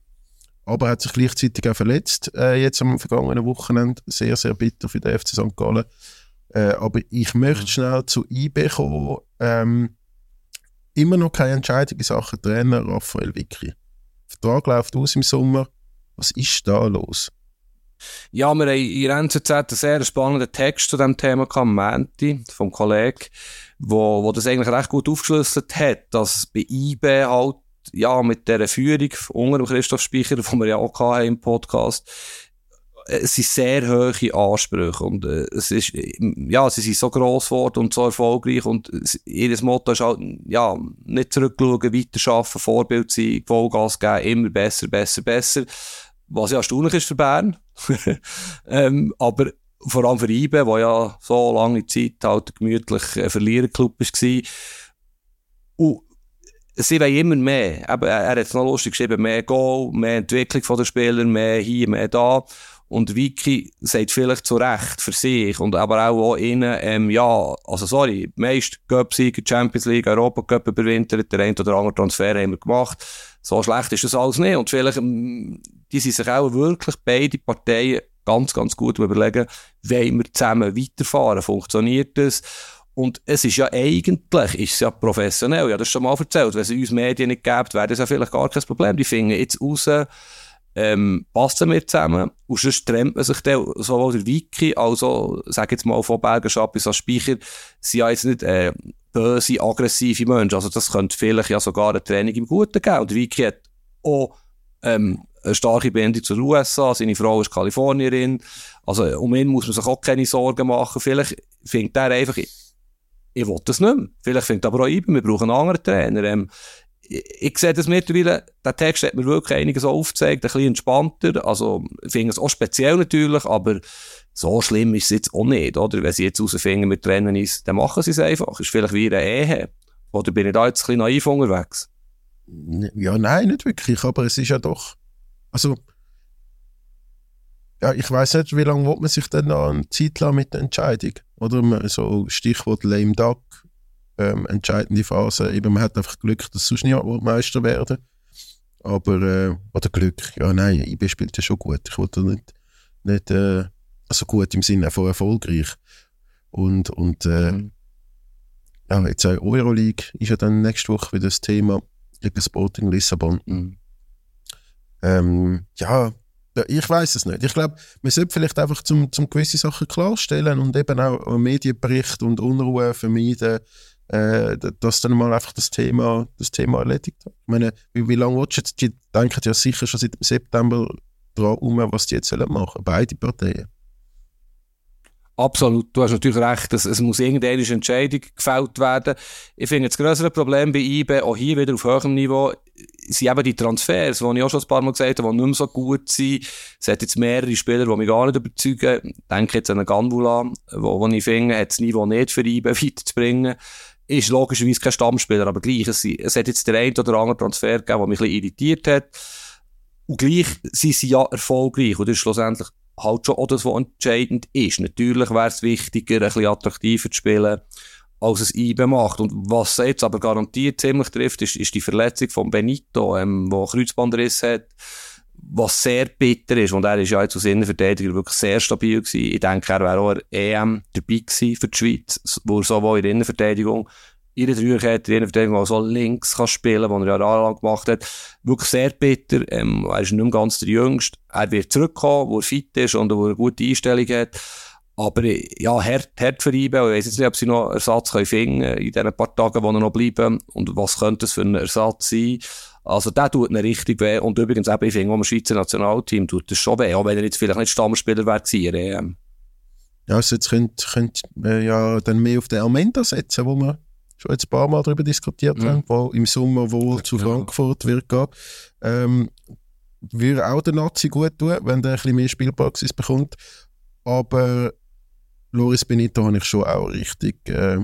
Aber er hat sich gleichzeitig auch verletzt, äh, jetzt am vergangenen Wochenende. Sehr, sehr bitter für den FC St. Gallen. Äh, aber ich möchte schnell zu IB kommen. Ähm, immer noch keine Entscheidung in Sachen Trainer Raphael. Der Vertrag läuft aus im Sommer. Was ist da los? Ja, wir haben in der NZZ einen sehr spannenden Text zu diesem Thema gehabt, am Mänti, vom Kollegen, wo, wo das eigentlich recht gut aufgeschlüsselt hat, dass bei IB halt, ja, mit dieser Führung unter dem Christoph Speicher, die wir ja auch hatten im Podcast, es sind sehr hohe Ansprüche und äh, es ist, äh, ja, sie sind so gross geworden und so erfolgreich und ihr Motto ist halt, ja, nicht zurückschauen, weiterarbeiten, Vorbild sein, Vollgas geben, immer besser, besser, besser. Was ja erstaunlich ist für Bern. ähm, aber vor allem für IBE, wo ja so lange Zeit halt ein gemütlich äh, Verliererclub war. Und sie wollen immer mehr. Eben, er hat es noch lustig geschrieben, mehr Goal, mehr Entwicklung von den Spielern, mehr hier, mehr da. Und Vicky sagt vielleicht zu Recht für sich und aber auch, auch innen, ähm, ja, also sorry, meist Cup-Sieger, Champions League, Europa Cup überwintert, der ein oder andere Transfer haben wir gemacht. So schlecht ist das alles nicht. Und vielleicht, ähm, die sind sich auch wirklich beide Parteien ganz, ganz gut überlegen, wollen wir zusammen weiterfahren, funktioniert das? Und es ist ja eigentlich, ist es ja professionell, habe das schon mal erzählt, wenn es uns Medien nicht gäbe, wäre das ja vielleicht gar kein Problem. Die finden jetzt raus, ähm, passen wir zusammen. Und sonst trennt man sich dann, sowohl der Wiki, also, sag jetzt mal, von Bergerschap bis an Speicher, sind ja jetzt nicht, äh, böse, aggressive Menschen. Also, das könnte vielleicht ja sogar eine Training im Guten geben. Und der Wiki hat auch, ähm, eine starke Bindung zur USA, seine Frau ist Kalifornierin. Also, um ihn muss man sich auch keine Sorgen machen. Vielleicht findet er einfach ich will das nicht mehr. Vielleicht findet aber auch IBE, wir brauchen einen anderen Trainer. Ähm, ich, sehe das mittlerweile, der Text hat mir wirklich einiges aufgezeigt, ein bisschen entspannter, also ich finde es auch speziell natürlich, aber so schlimm ist es jetzt auch nicht, oder? Wenn sie jetzt herausfinden, wir trennen uns, dann machen sie es einfach. Ist vielleicht wie eine Ehe. Oder bin ich da jetzt ein bisschen naiv unterwegs? Ja, nein, nicht wirklich, aber es ist ja doch, also, ja, ich weiß nicht, wie lange man sich denn noch eine Zeit lassen mit der Entscheidung? Oder so Stichwort lame duck, ähm, entscheidende Phase. Eben, man hat einfach Glück, dass sonst nicht Meister werden. Aber, äh, oder Glück, ja, nein, IB spielt ja schon gut. Ich wollte nicht, nicht äh, also gut im Sinne von erfolgreich. Und, und äh, mhm. ja, jetzt auch Euroleague ist ja dann nächste Woche wieder das Thema gegen Sporting Lissabon. Mhm. Ähm, ja, ich weiß es nicht. Ich glaube, man sollte vielleicht einfach zum, zum gewisse Sachen klarstellen und eben auch Medienbericht und Unruhe vermeiden, äh, dass dann mal einfach das Thema, das Thema erledigt hat. Ich meine, wie, wie lange willst du jetzt? Die denken ja sicher schon seit September dran was die jetzt machen sollen beide Parteien. Absolut, du hast natürlich recht, es, es muss irgendeine Entscheidung gefällt werden. Ich finde, das größere Problem bei IBE, auch hier wieder auf höherem Niveau, sind eben die Transfers, die ich auch schon ein paar Mal gesagt habe, die nicht mehr so gut sind. Es hat jetzt mehrere Spieler, die mich gar nicht überzeugen. Ich denke jetzt an einen Ganvula, wo, wo ich finde, hat das Niveau nicht für IBE weiterzubringen. Ist logischerweise kein Stammspieler, aber gleich, es, es hat jetzt den einen oder anderen Transfer gegeben, der mich ein bisschen irritiert hat. Und gleich sind sie ja erfolgreich. Und das ist schlussendlich halt schon auch das, was entscheidend ist. Natürlich wäre es wichtiger, ein bisschen attraktiver zu spielen, als es IBE macht. Und was jetzt aber garantiert ziemlich trifft, ist, ist die Verletzung von Benito, ähm, der Kreuzbandriss hat, was sehr bitter ist. Und er ist ja jetzt als Innenverteidiger wirklich sehr stabil gewesen. Ich denke, er wäre auch ein EM dabei gewesen für die Schweiz, wo er sowohl in der Innenverteidigung ihre Dreierkette, in Verteidigung auch so links kann spielen, was er ja jahrelang gemacht hat. Wirklich sehr bitter. Ähm, er ist nicht mehr ganz der Jüngste. Er wird zurückkommen, wo er fit ist und wo er eine gute Einstellung hat. Aber ja, hart, hart für ihn. Ich weiß jetzt nicht, ob sie noch Ersatz können finden in den paar Tagen, wo er noch bleiben. Und was könnte es für ein Ersatz sein? Also, der tut mir richtig weh. Und übrigens eben, ich finde, auch im Schweizer Nationalteam tut das schon weh. Auch wenn er jetzt vielleicht nicht Stammspieler wäre gewesen, EM. Ja, also jetzt könnt, könnt äh, ja dann mehr auf den Amenda setzen, wo wir schon jetzt ein paar Mal darüber diskutiert mhm. haben, wo im Sommer wohl ja, zu Frankfurt wird gehen. Ähm, würde auch der Nazi gut tun, wenn der ein bisschen mehr Spielpraxis bekommt. Aber Loris Benito habe ich schon auch richtig, äh,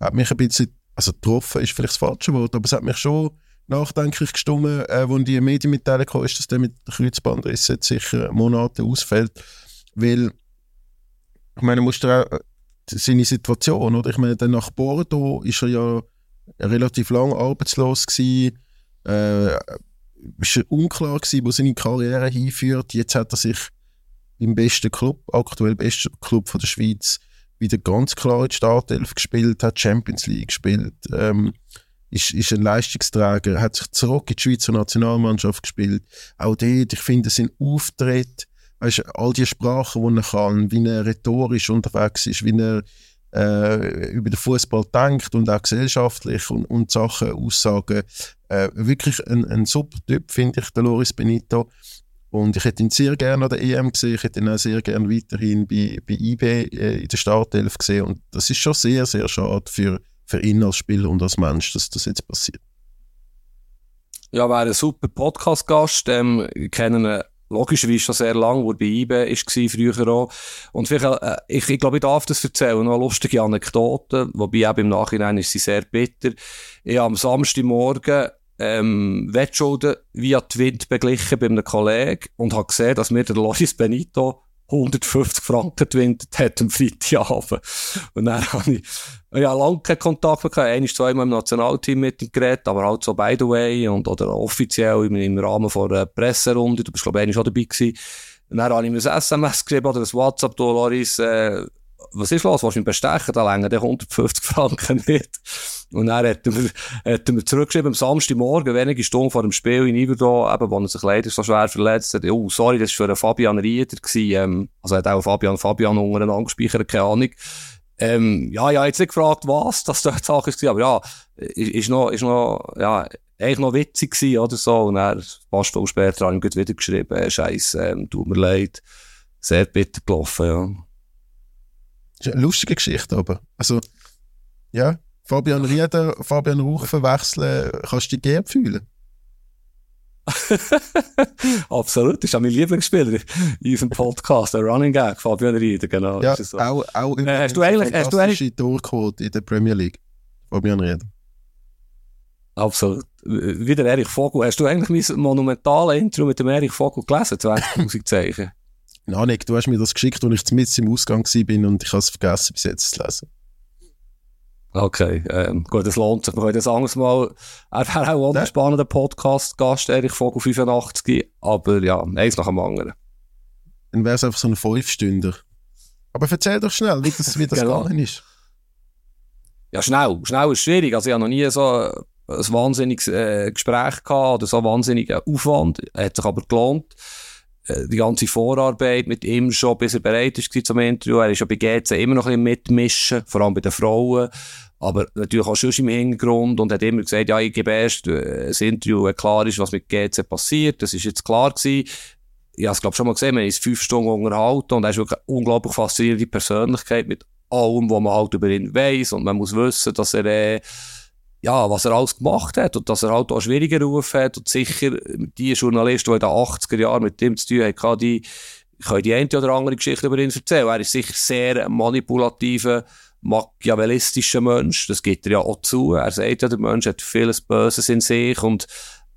hat mich ein bisschen, also getroffen ist vielleicht das falsche Wort, aber es hat mich schon nachdenklich gestimmt, äh, wo die Medienmitteilung kam, ist, dass der mit Kreuzbandriss jetzt sicher Monate ausfällt, weil ich meine, musst du auch seine Situation, oder? Ich meine, dann nach Bordeaux ist er ja relativ lang arbeitslos gewesen, äh, ist unklar gewesen, wo seine Karriere hinführt. Jetzt hat er sich im besten Club, aktuell besten Club von der Schweiz, wieder ganz klar in die Startelf gespielt, hat Champions League gespielt, ähm, ist, ist ein Leistungsträger, hat sich zurück in die Schweizer Nationalmannschaft gespielt. Auch dort, ich finde, sein Auftritt weißt, all die Sprachen, die er kann, wie er rhetorisch unterwegs ist, wie er äh, über den Fußball denkt und auch gesellschaftlich und, und Sachen, Aussagen. Äh, wirklich ein, ein super Typ, finde ich, der Loris Benito. Und ich hätte ihn sehr gerne an der EM gesehen, ich hätte ihn auch sehr gerne weiterhin bei, bei IB äh, in der Startelf gesehen. Und das ist schon sehr, sehr schade für, für ihn als Spieler und als Mensch, dass das jetzt passiert. Ja, wäre ein super Podcast-Gast. Ähm, kennen ihn logischerweise schon sehr lange, wo bei IBE war, früher auch. Und vielleicht, äh, ich, ich glaube, ich darf das erzählen, noch lustige Anekdote, wobei eben im Nachhinein ist sie sehr bitter. Ich habe am Samstagmorgen ähm, Wettschulden via Twint beglichen bei einem Kollegen und habe gesehen, dass mir der Loris Benito 150 Franken gewinnt hat am Freitagabend. Und dann habe ich, ja, lange keinen Kontakt mehr gehabt, ein, zweimal im Nationalteam mit ihm geredet, aber halt so by the way und, oder offiziell im, im Rahmen von einer Presserunde, du bist glaube ich schon dabei gewesen. Und dann habe ich mir ein SMS geschrieben oder ein WhatsApp, du Loris, äh, was ist los, was du bestechen, da länger der 150 Franken nicht. Und dann hat er, hat er mir zurückgeschrieben, am Samstagmorgen, wenige Stunden vor dem Spiel in Iverdon, eben, wo er sich leider so schwer verletzt hat. Oh, sorry, das war für einen Fabian Rieder gewesen, ähm, also hat auch Fabian, Fabian untereinander gespeichert, keine Ahnung. Ähm, ja, ja, jetzt nicht gefragt, was das dort Sache war, aber ja, ist, ist noch, ist noch, ja, eigentlich noch witzig gewesen, oder so. Und dann, ein paar später, habe ihm wieder geschrieben, äh, Scheiße, ähm, tut mir leid. Sehr bitter gelaufen, ja. Ist eine lustige Geschichte, aber, also, Ja, Fabian Rieder, Fabian Rauch verwechseln, kannst du dich geehrt fühlen. Absolut, das ist auch mein Lieblingsspieler in unserem Podcast, der Running Gag, Fabian Rieder, genau. Ja, so. auch, auch äh, hast du eigentlich, hast du eigentlich Torquote in der Premier League, Fabian Rieder. Absolut. Wieder Erich Vogel. Hast du eigentlich mein monumentales Intro mit dem Erich Vogel gelesen? 20.000 Zeichen. Nick, du hast mir das geschickt, als ich mit im Ausgang war und ich habe es vergessen, bis jetzt zu lesen. Okay, ähm, gut, das lohnt sich. Wir können das anderes Mal, er wäre auch ein spannender Podcast-Gast, Erich Vogel 85, aber ja, eins nach dem anderen. Dann wäre es einfach so ein Fünfstünder. Aber erzähl doch schnell, wie das, wie das genau. gegangen ist. Ja, schnell. Schnell ist schwierig. Also ich habe noch nie so ein wahnsinniges äh, Gespräch gehabt oder so einen wahnsinnigen Aufwand. Hat sich aber gelohnt. Äh, die ganze Vorarbeit mit ihm schon, bis er bereit ist zum Interview. Er ist ja bei GC immer noch ein bisschen mitmischen, vor allem bei den Frauen. Aber natürlich auch schon im Hintergrund und hat immer gesagt, ja, ich gebe erst äh, das Interview, wenn klar ist, was mit GC passiert. Das ist jetzt klar gewesen. Ich habe es, glaube schon mal gesehen, wir haben fünf Stunden unterhalten und er ist wirklich eine unglaublich faszinierende Persönlichkeit mit allem, was man halt über ihn weiss und man muss wissen, dass er äh, ja, was er alles gemacht hat und dass er halt auch schwierige Ruf hat und sicher die Journalisten, die in den 80er Jahren mit ihm zu tun hatten, die können die eine oder andere Geschichte über ihn erzählen. Er ist sicher sehr manipulativer, machiavellistischer Mensch. Das gibt er ja auch zu. Er sagt ja, der Mensch hat vieles Böses in sich und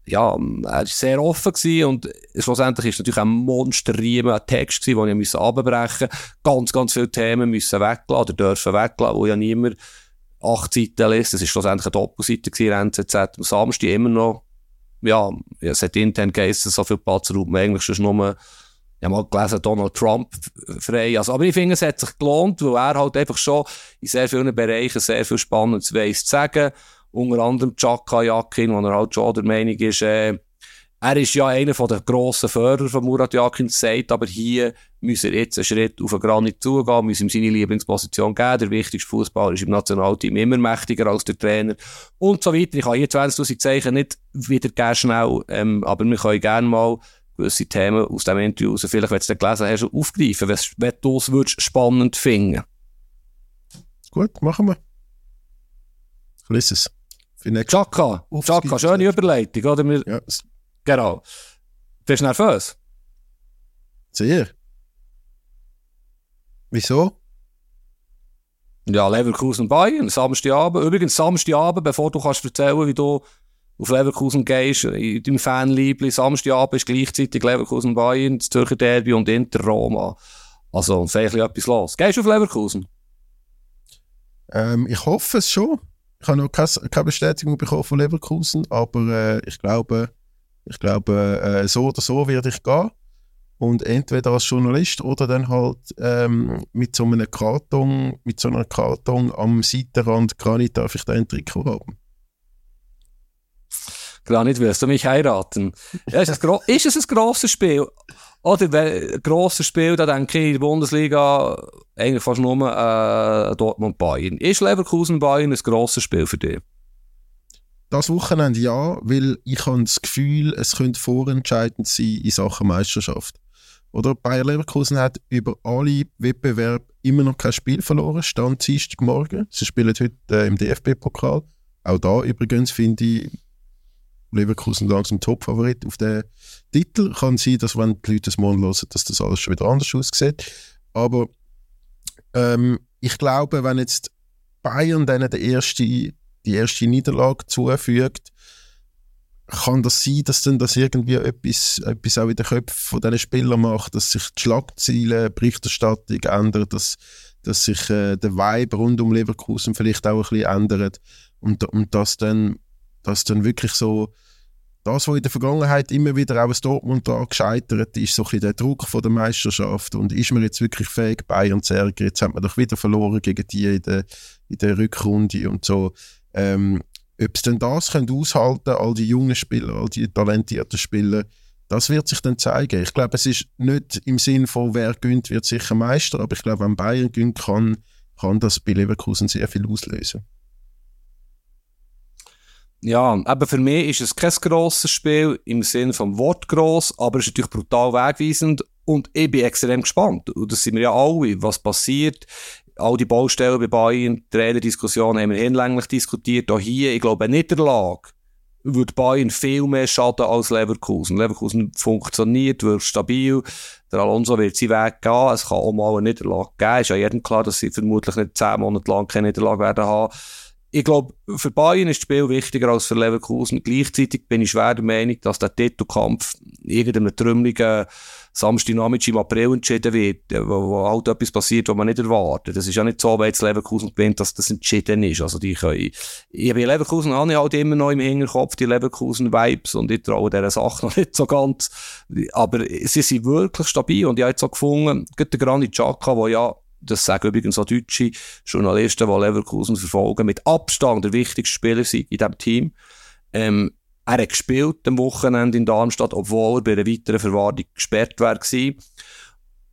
ja, er war sehr offen und schlussendlich ist natürlich ein Monsterriemen, ein Text gewesen, den ich abbrechen musste. Ganz, ganz viele Themen müssen weglassen oder dürfen weglassen, wo ja niemand acht Seiten liest. Das ist schlussendlich eine Doppelseite gewesen, NZZ. Am Samstag immer noch, ja, es hat intern geheißen, so viel Platzraum, eigentlich schon nur, ich habe mal gelesen, Donald Trump frei. Also, aber ich finde, es hat sich gelohnt, weil er halt einfach schon in sehr vielen Bereichen sehr viel Spannendes weiss zu sagen. Unter anderem Chaka Yakin, wo er halt schon der Meinung ist, äh, er ist ja einer der grossen Förderer von Murat Yakin, sagt aber hier müssen wir jetzt einen Schritt auf den Granit zugehen, müssen ihm seine Lieblingsposition geben. Der wichtigste Fußballer ist im Nationalteam immer mächtiger als der Trainer und so weiter. Ich kann hier 20.000 Zeichen nicht wieder gerne schnell, ähm, aber wir können gerne mal gewisse Themen aus dem Interview raus, vielleicht, wenn du es gelesen hast, aufgreifen, wenn du es spannend finden Gut, machen wir. Ich lese es. Chaka, Chaka, schöne Überleitung, oder? Wir, ja. Genau. Bist du nervös? Sehr. Wieso? Ja, Leverkusen Bayern, Samstagabend. Übrigens, Samstagabend, bevor du kannst erzählen, wie du auf Leverkusen gehst, in deinem Fanliebli, Samstagabend ist gleichzeitig Leverkusen Bayern, das Zürcher Derby und Inter Roma. Also, sei etwas los. Gehst du auf Leverkusen? Ähm, ich hoffe es schon. Ich habe noch keine, keine Bestätigung bekommen von Leverkusen, aber äh, ich glaube, ich glaube, äh, so oder so werde ich gehen. Und entweder als Journalist oder dann halt ähm, mit so einem Karton, mit so einer Karton am Seitenrand Granit darf ich da ein Trikot haben. Granit, wirst du mich heiraten? Ja, ist, es ist es ein grosses Spiel? Oder ein grosses Spiel, da denke ich in der Bundesliga eigentlich fast nur äh, Dortmund-Bayern. Ist Leverkusen-Bayern ein grosses Spiel für dich? Das Wochenende ja, weil ich habe das Gefühl, es könnte vorentscheidend sein in Sachen Meisterschaft. Oder Bayer Leverkusen hat über alle Wettbewerbe immer noch kein Spiel verloren, stand Dienstagmorgen. Sie spielen heute äh, im DFB-Pokal. Auch da übrigens finde ich Leverkusen langsam Top-Favorit auf den Titel. Kann sein, dass wenn die Leute das morgen hören, dass das alles schon wieder anders aussieht. Aber ähm, ich glaube, wenn jetzt Bayern dann der erste die erste Niederlage zufügt, kann das sein, dass dann das irgendwie etwas, etwas auch in den Köpfen von diesen Spielern macht, dass sich die Schlagziele, Berichterstattung ändert, dass, dass sich äh, der Vibe rund um Leverkusen vielleicht auch ein bisschen ändert und, und dass dann, dass dann wirklich so das, was in der Vergangenheit immer wieder auch ein Dortmund da gescheitert ist, so ein bisschen der Druck von der Meisterschaft und ist man jetzt wirklich fähig, Bayern zu ärgern, jetzt hat man doch wieder verloren gegen die in der, in der Rückrunde und so ähm, ob sie denn das können aushalten all die jungen Spieler, all die talentierten Spieler, das wird sich dann zeigen. Ich glaube, es ist nicht im Sinn von, wer gönnt, wird sicher Meister, aber ich glaube, wenn Bayern gönnt, kann, kann das bei Leverkusen sehr viel auslösen. Ja, aber für mich ist es kein grosses Spiel im Sinne vom Wort gross, aber es ist natürlich brutal wegweisend und ich bin extrem gespannt. Und das sind wir ja alle, was passiert all die Baustellen bei Bayern, die Trainerdiskussion haben wir hinlänglich diskutiert. Auch hier, ich glaube, nicht der Lage würde Bayern viel mehr schaden als Leverkusen. Leverkusen funktioniert, wird stabil. Der Alonso wird seinen Weg gehen. Es kann auch mal eine Niederlage geben. Ist ja jedem klar, dass sie vermutlich nicht zehn Monate lang keine Niederlage werden haben. Ich glaube, für Bayern ist das Spiel wichtiger als für Leverkusen. Gleichzeitig bin ich schwer der Meinung, dass der Titelkampf irgendeinem trümmeligen Samstagnachmittag im April entschieden wird, wo, wo halt etwas passiert, was man nicht erwartet. Das ist ja nicht so, wenn jetzt Leverkusen gewinnt, dass das entschieden ist. Also die können, ich bei Leverkusen habe ich halt immer noch im Hinterkopf die Leverkusen-Vibes und ich traue dieser Sache noch nicht so ganz. Aber sie sind wirklich stabil und ich habe jetzt auch gefunden, gerade der Granit Xhaka, der ja das sagen übrigens auch deutsche Journalisten, die Leverkusen verfolgen, mit Abstand der wichtigste Spieler sind in diesem Team. Ähm, er hat gespielt am Wochenende in Darmstadt, obwohl er bei einer weiteren Verwarnung gesperrt war.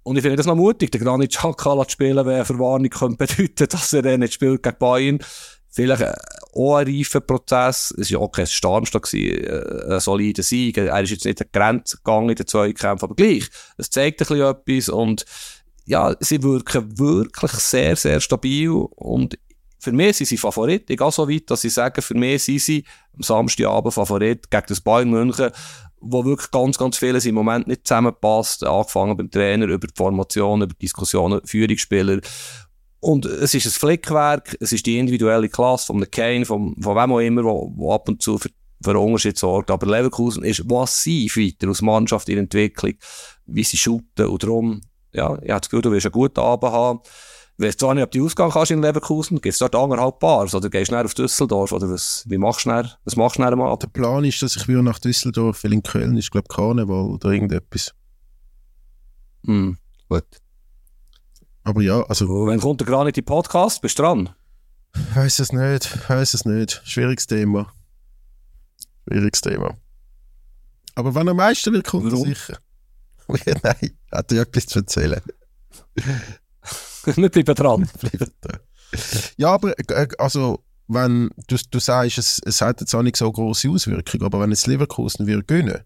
Und ich finde das noch mutig, der Granit Xhaka zu spielen, wenn eine Verwarnung könnte bedeuten, dass er nicht spielt gegen Bayern. Vielleicht äh, auch ein reifer Prozess. Es war ja auch kein Darmstadt, äh, ein solider Sieg. Er ist jetzt nicht an die Grenze gegangen in den Zweikämpfen, aber gleich. Es zeigt ein bisschen etwas und ja, sie wirken wirklich sehr, sehr stabil und für mich sind sie Favorit. Ich gehe so weit, dass ich sage, für mich sind sie am Samstagabend Favorit gegen das Bayern München, wo wirklich ganz, ganz vieles im Moment nicht zusammenpasst. Angefangen beim Trainer, über die Formation, über die Diskussionen, Führungsspieler. Und es ist ein Flickwerk, es ist die individuelle Klasse von Kane, von, von wem auch immer, wo, wo ab und zu für, für Unterschied sorgt. Aber Leverkusen ist massiv weiter aus Mannschaft in Entwicklung, wie sie shooten. Und darum, ja, ich habe das Gefühl, du wirst einen guten Abend haben. Weißt zwar nicht, ob du Ausgang kannst in Leverkusen, gibt es dort anderthalb Bars oder gehst du auf Düsseldorf oder was, wie machst du schnell, was machst du mal? Der Plan ist, dass ich wieder nach Düsseldorf, weil in Köln ist, glaube ich, Karneval oder irgendetwas. Hm, gut. Aber ja, also... Und wenn kommt der in Podcast, bist du dran? Weiß es nicht, weiß es nicht. Schwieriges Thema. Schwieriges Thema. Aber wenn er Meister wird, kommt er sicher. Nein, hat er etwas zu erzählen. Wir bleiben dran. ja, aber äh, also, wenn du, du sagst, es, es hat jetzt auch nicht so große Auswirkungen, aber wenn jetzt Leverkusen wir gewinnen,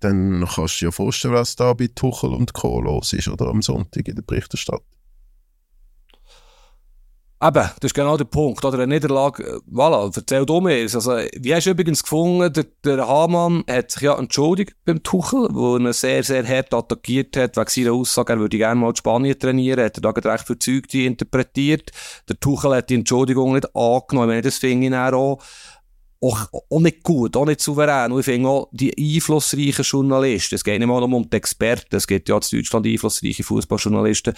dann kannst du dir ja vorstellen, was da bei Tuchel und Co. los ist, oder am Sonntag in der Berichterstattung. Eben, das ist genau der Punkt. Oder eine Niederlage, äh, voilà, erzähl du mir. Also, wie hast du übrigens gefunden, der, der Hamann hat sich ja entschuldigt beim Tuchel, wo er sehr, sehr hart attackiert hat, wegen seiner Aussage, er würde gerne mal in Spanien trainieren, hat er da recht verzeugt interpretiert. Der Tuchel hat die Entschuldigung nicht angenommen. Meine, das finde ich auch, auch, auch nicht gut, auch nicht souverän. Und ich finde auch, die einflussreichen Journalisten, es geht nicht mal um die Experten, es geht ja in Deutschland einflussreiche Fußballjournalisten,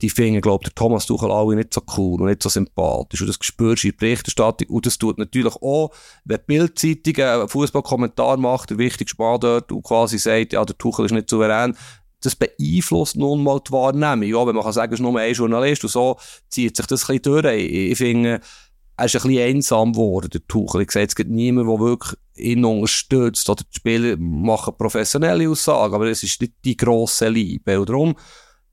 die finden, glaube ich, Thomas Tuchel alle nicht so cool und nicht so sympathisch. Und das spürst du in der Berichterstattung. Und das tut natürlich auch, wenn die Bildzeitung einen Fußballkommentar macht, der wichtigste Mann dort, und quasi sagt, ja, der Tuchel ist nicht souverän, das beeinflusst nun mal die Wahrnehmung. Ja, wenn man kann sagen, es ist nur ein Journalist und so, zieht sich das ein bisschen durch. Ich, ich finde, er ist ein bisschen einsam geworden, der Tuchel. Ich sehe jetzt niemand, der wirklich ihn unterstützt. Oder die Spieler machen professionelle Aussagen, aber es ist nicht die grosse Liebe. Und darum,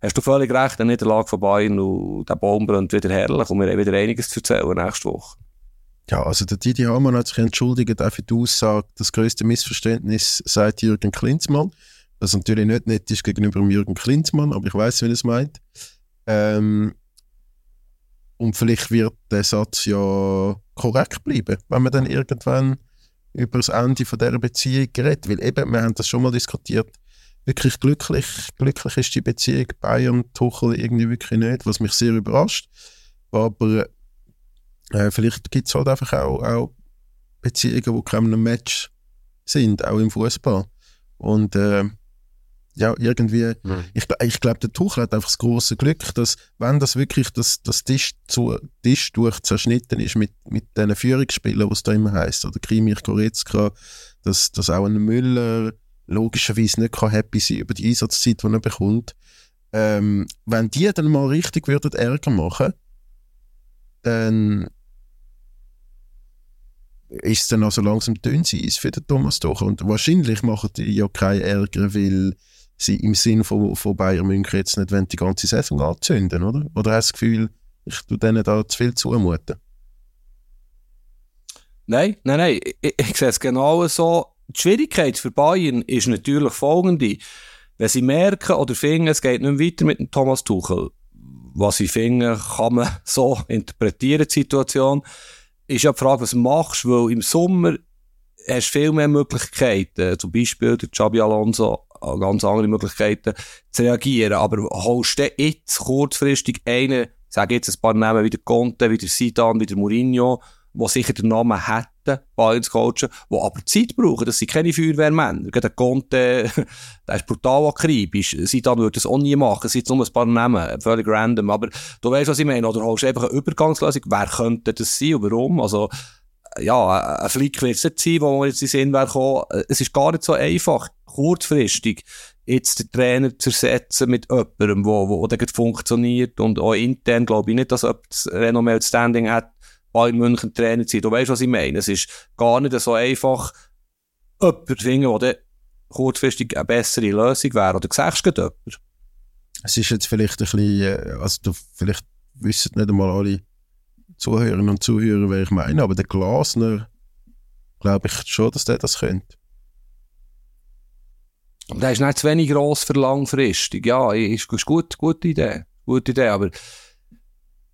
hast du völlig recht, eine Niederlage von Bayern und der Baum brennt wieder herrlich und wir haben wieder einiges zu erzählen nächste Woche. Ja, also der Didi Hamann hat sich entschuldigt auch für die Aussage, das größte Missverständnis seit Jürgen Klinsmann. Was natürlich nicht nett ist gegenüber Jürgen Klinsmann, aber ich weiß, wie er es meint. Ähm, und vielleicht wird der Satz ja korrekt bleiben, wenn man dann irgendwann über das Ende von dieser Beziehung redet. Weil eben, wir haben das schon mal diskutiert, wirklich glücklich, glücklich ist die Beziehung Bayern-Tuchel irgendwie wirklich nicht, was mich sehr überrascht. Aber äh, vielleicht gibt es halt einfach auch, auch Beziehungen, die keinem Match sind, auch im Fußball. Und äh, ja, irgendwie, mhm. ich, ich glaube, der Tuchel hat einfach das große Glück, dass, wenn das wirklich das, das Tisch, zu, Tisch durch zerschnitten ist mit, mit diesen Führungsspielern, was da immer heisst, oder Krimich Goretzka, dass, dass auch ein Müller, logischerweise nicht kann happy sein über die Einsatzzeit, die er bekommt. Ähm, wenn die dann mal richtig würden Ärger machen, dann ist es dann also langsam Dünnseiss für den Thomas Tuchel. Und wahrscheinlich machen die ja keinen Ärger, weil sie im Sinn von, von Bayern München jetzt nicht die ganze Saison anzünden, oder? Oder hast du das Gefühl, ich tue denen da zu viel zumuten? Nein, nein, nein. Ich, ich sehe es genau so die Schwierigkeit für Bayern ist natürlich folgende. Wenn sie merken oder finden, es geht nicht weiter mit dem Thomas Tuchel, was ich finde, kann man so interpretieren, die Situation. Ist ja die Frage, was machst du, weil im Sommer hast du viel mehr Möglichkeiten, zum Beispiel der Xabi Alonso, äh, ganz andere Möglichkeiten zu reagieren, aber holst du jetzt kurzfristig einen, sage jetzt ein paar Namen wie der Conte, wie der Sidan, wie der Mourinho, die sicher den Namen hätten, Bayern zu coachen, die aber Zeit brauchen. Das sind keine Feuerwehrmänner. Der Conte, der ist brutal akribisch. Sidan würde das auch nie machen. Es sind nur ein paar Namen, völlig random. Aber du weißt, was ich meine. Oder holst du einfach eine Übergangslösung. Wer könnte das sein und warum? Also, ja, ein Flick wird es nicht sein, wo wir jetzt in Sinn wäre gekommen. Es ist gar nicht so einfach, kurzfristig jetzt den Trainer zu ersetzen mit jemandem, wo, wo der funktioniert und auch intern glaube ich nicht, dass jemand das Renommee Standing hat, Bayern München Trainer zu sein. Du weißt, was ich meine. Es ist gar nicht so einfach, jemanden zu finden, der kurzfristig eine bessere Lösung wäre. Oder sagst du jemanden? Es ist jetzt vielleicht ein bisschen, äh, also du, vielleicht wissen nicht einmal alle Zuhörerinnen und Zuhörer, wer ich meine, aber der Glasner, glaube ich schon, dass der das könnte. Und der ist nicht zu wenig gross für langfristig. Ja, ist, ist gut, gute Idee. Gute Idee, aber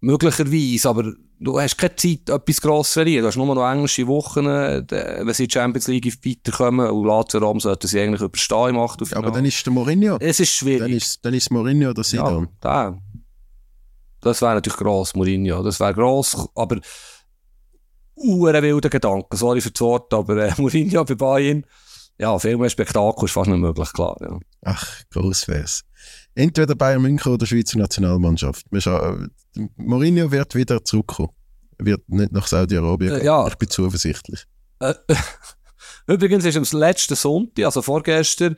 möglicherweise, aber du hast keine Zeit, etwas gross zu verlieren. Du hast nur noch englische Wochen, wenn sie in die Champions League weiterkommen und Lazio Rom sollten sie eigentlich überstehen im Achtelfinale. Aber dann ist der Mourinho. Es ist schwierig. Dann ist, dann ist Mourinho oder Zidane. Ja, das wäre natürlich gross, Mourinho. Das wäre gross, aber uhren wilder Gedanken. Sorry für das Wort, aber äh, Mourinho bei Bayern ja, viel mehr Spektakel ist fast nicht möglich, klar. Ja. Ach, groß wär's. Entweder Bayern München oder Schweizer Nationalmannschaft. Mourinho wird wieder zurückkommen. Wird nicht nach Saudi-Arabien gehen. Äh, ja. Ich bin zuversichtlich. Äh, übrigens ist am letzten Sonntag, also vorgestern,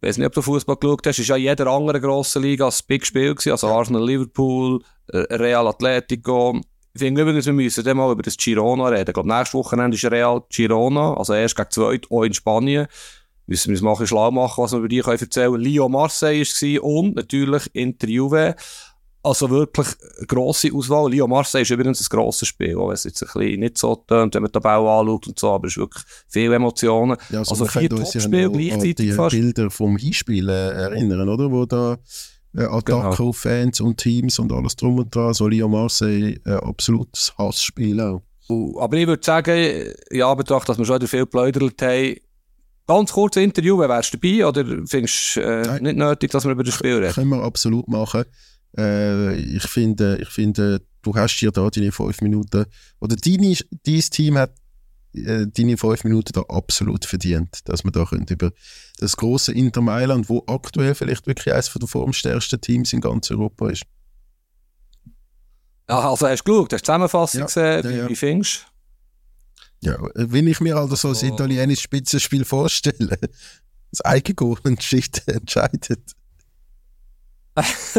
ich weiß nicht, ob du Fußball geschaut hast, ist ja jeder andere grosse Liga als Big Spiel gewesen, also Arsenal, Liverpool, äh, Real Atletico, ich finde übrigens, wir müssen dann mal über das Girona reden. Ich glaube, nächstes Wochenende ist Real Girona, also erst gegen zweit, auch in Spanien. Müssen wir uns mal ein schlau machen, was wir über die können erzählen können. Lyon Marseille war und natürlich Inter Juve. Also wirklich eine grosse Auswahl. Lyon Marseille ist übrigens ein grosses Spiel, auch wenn es jetzt ein bisschen nicht so tönt, wenn man den Bau anschaut und so, aber es ist wirklich viele Emotionen. Ja, also, also vier Topspiele gleichzeitig die fast. Bilder vom Hinspiel äh, erinnern, oder? Wo da äh, Attacke genau. Fans und Teams und alles drum und dran. So Lyon Marseille, äh, absolutes Hassspiel auch. Aber ich würde sagen, ja, betracht, dass wir schon wieder viel geplaudert haben, ganz kurz Interview, wärst du dabei oder findest du äh, nicht nötig, dass wir über das Spiel reden? Können wir absolut machen. Äh, ich, finde, ich finde, du hast hier da deine fünf Minuten, oder deine, dein Team hat äh, deine fünf Minuten da absolut verdient, dass wir da können über das große Inter Mailand, wo aktuell vielleicht wirklich eines der formstärksten Teams in ganz Europa ist. Ja, also hast du geschaut, hast du die Zusammenfassung Ja, gesehen, ja, wie, ja. wie findest Ja, wenn ich mir also so ein Oh. italienisches Spitzenspiel vorstelle, das Eigengoal entscheidet.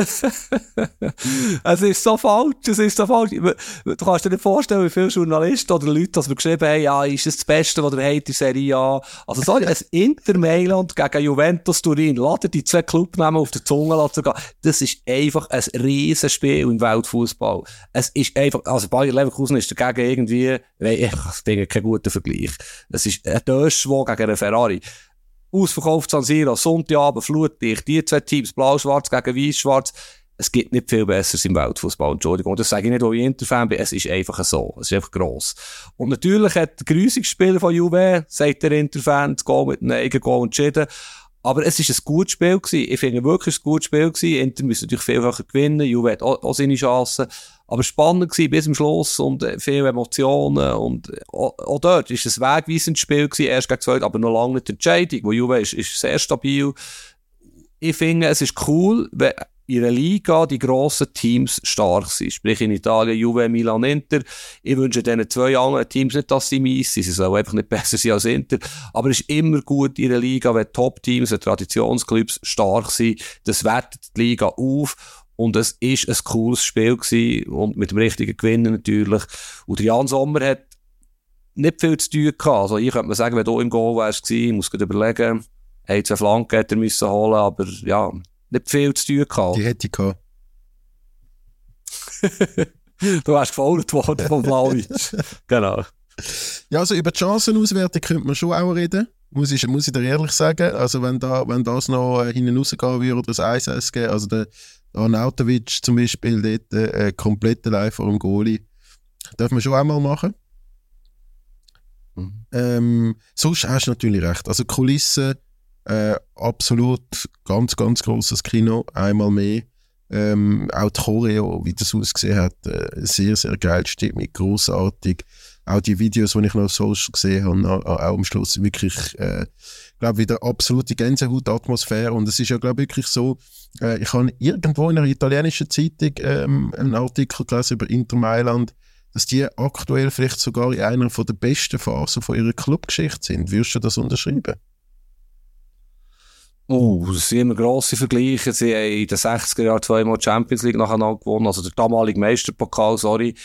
es ist so falsch, es ist so falsch. Du kannst dir nicht vorstellen, wie viele Journalisten oder Leute, dass wir geschrieben haben, ja, ist das das Beste, was ihr habt in Serie A. Also sorry, ein Inter Mailand gegen Juventus Turin, laden die zwei Clubnamen auf der Zunge gehen. Das ist einfach ein Riesenspiel im Weltfußball. Es ist einfach, also Bayer Leverkusen ist dagegen irgendwie, ich finde kein guter Vergleich. Es ist ein Döschwo gegen einen Ferrari. Ausverkauft San Siro, Sonntagabend, Flutlicht, die zwei Teams, blau-schwarz gegen weiß-schwarz. Es gibt nicht viel Besseres im Weltfußball, Entschuldigung. Das sage ich nicht, weil ich Interfan bin. Es ist einfach so. Es ist einfach gross. Und natürlich hat der Grüßungsspieler von Juve, sagt der Interfan, das Goal mit einem eigenen Goal entschieden. Aber es ist ein gutes Spiel gewesen. Ich finde wirklich ein gutes Spiel gewesen. Inter müssen natürlich vielfacher gewinnen. Juve hat auch, auch seine Chancen. Aber spannend gewesen bis zum Schluss und äh, viele Emotionen. Und äh, auch, dort ist es ein wegweisendes Spiel gewesen, erst gegen zweit, aber noch lange nicht die Entscheidung. Wo Juve ist, ist sehr stabil. Ich finde, es ist cool, wenn in einer Liga die grossen Teams stark sind. Sprich in Italien, Juve, Milan, Inter. Ich wünsche diesen zwei anderen Teams nicht, dass sie mies sind. Sie sollen einfach nicht besser sein als Inter. Aber es ist immer gut in einer Liga, wenn Top-Teams, Traditionsclubs stark sind. Das wertet die Liga auf. Und es ist ein cooles Spiel gewesen. Und mit dem richtigen Gewinnen natürlich. Und Jan Sommer hat nicht viel zu tun gehabt. Also ich könnte mir sagen, wenn du im Goal wärst gewesen, ich muss gerade überlegen, ein, zwei Flanken hätte er müssen holen, aber ja, nicht viel zu tun gehabt. Die hätte ich gehabt. Du wärst gefault worden von Blauwitz. genau. Ja, also über die Chancenauswertung könnte man schon auch reden. Muss ich, muss ich dir ehrlich sagen. Also wenn, da, wenn das noch äh, hinten rausgehen würde oder das 1-1 geben, also der, Arnautovic zum Beispiel dort äh, komplett allein vor dem Goalie. Darf man schon einmal machen. Mhm. Ähm, sonst hast du natürlich recht. Also Kulissen, äh, absolut ganz, ganz großes Kino, einmal mehr. Ähm, auch die Choreo, wie das ausgesehen hat, äh, sehr, sehr geil, Stimmung, großartig. Auch die Videos, die ich noch auf Social gesehen habe, auch, auch am Schluss wirklich, äh, glaube wieder absolute Gänsehaut-Atmosphäre. Und es ist ja, glaube wirklich so, äh, ich habe irgendwo in einer italienischen Zeitung ähm, einen Artikel gelesen über Inter Mailand, dass die aktuell vielleicht sogar in einer von der besten Phasen von ihrer Clubgeschichte sind. Würdest du das unterschreiben? Oh, das sind immer grosse Vergleiche. Sie haben in den 60er Jahren zweimal Champions League nacheinander gewonnen, also der damalige Meisterpokal, sorry.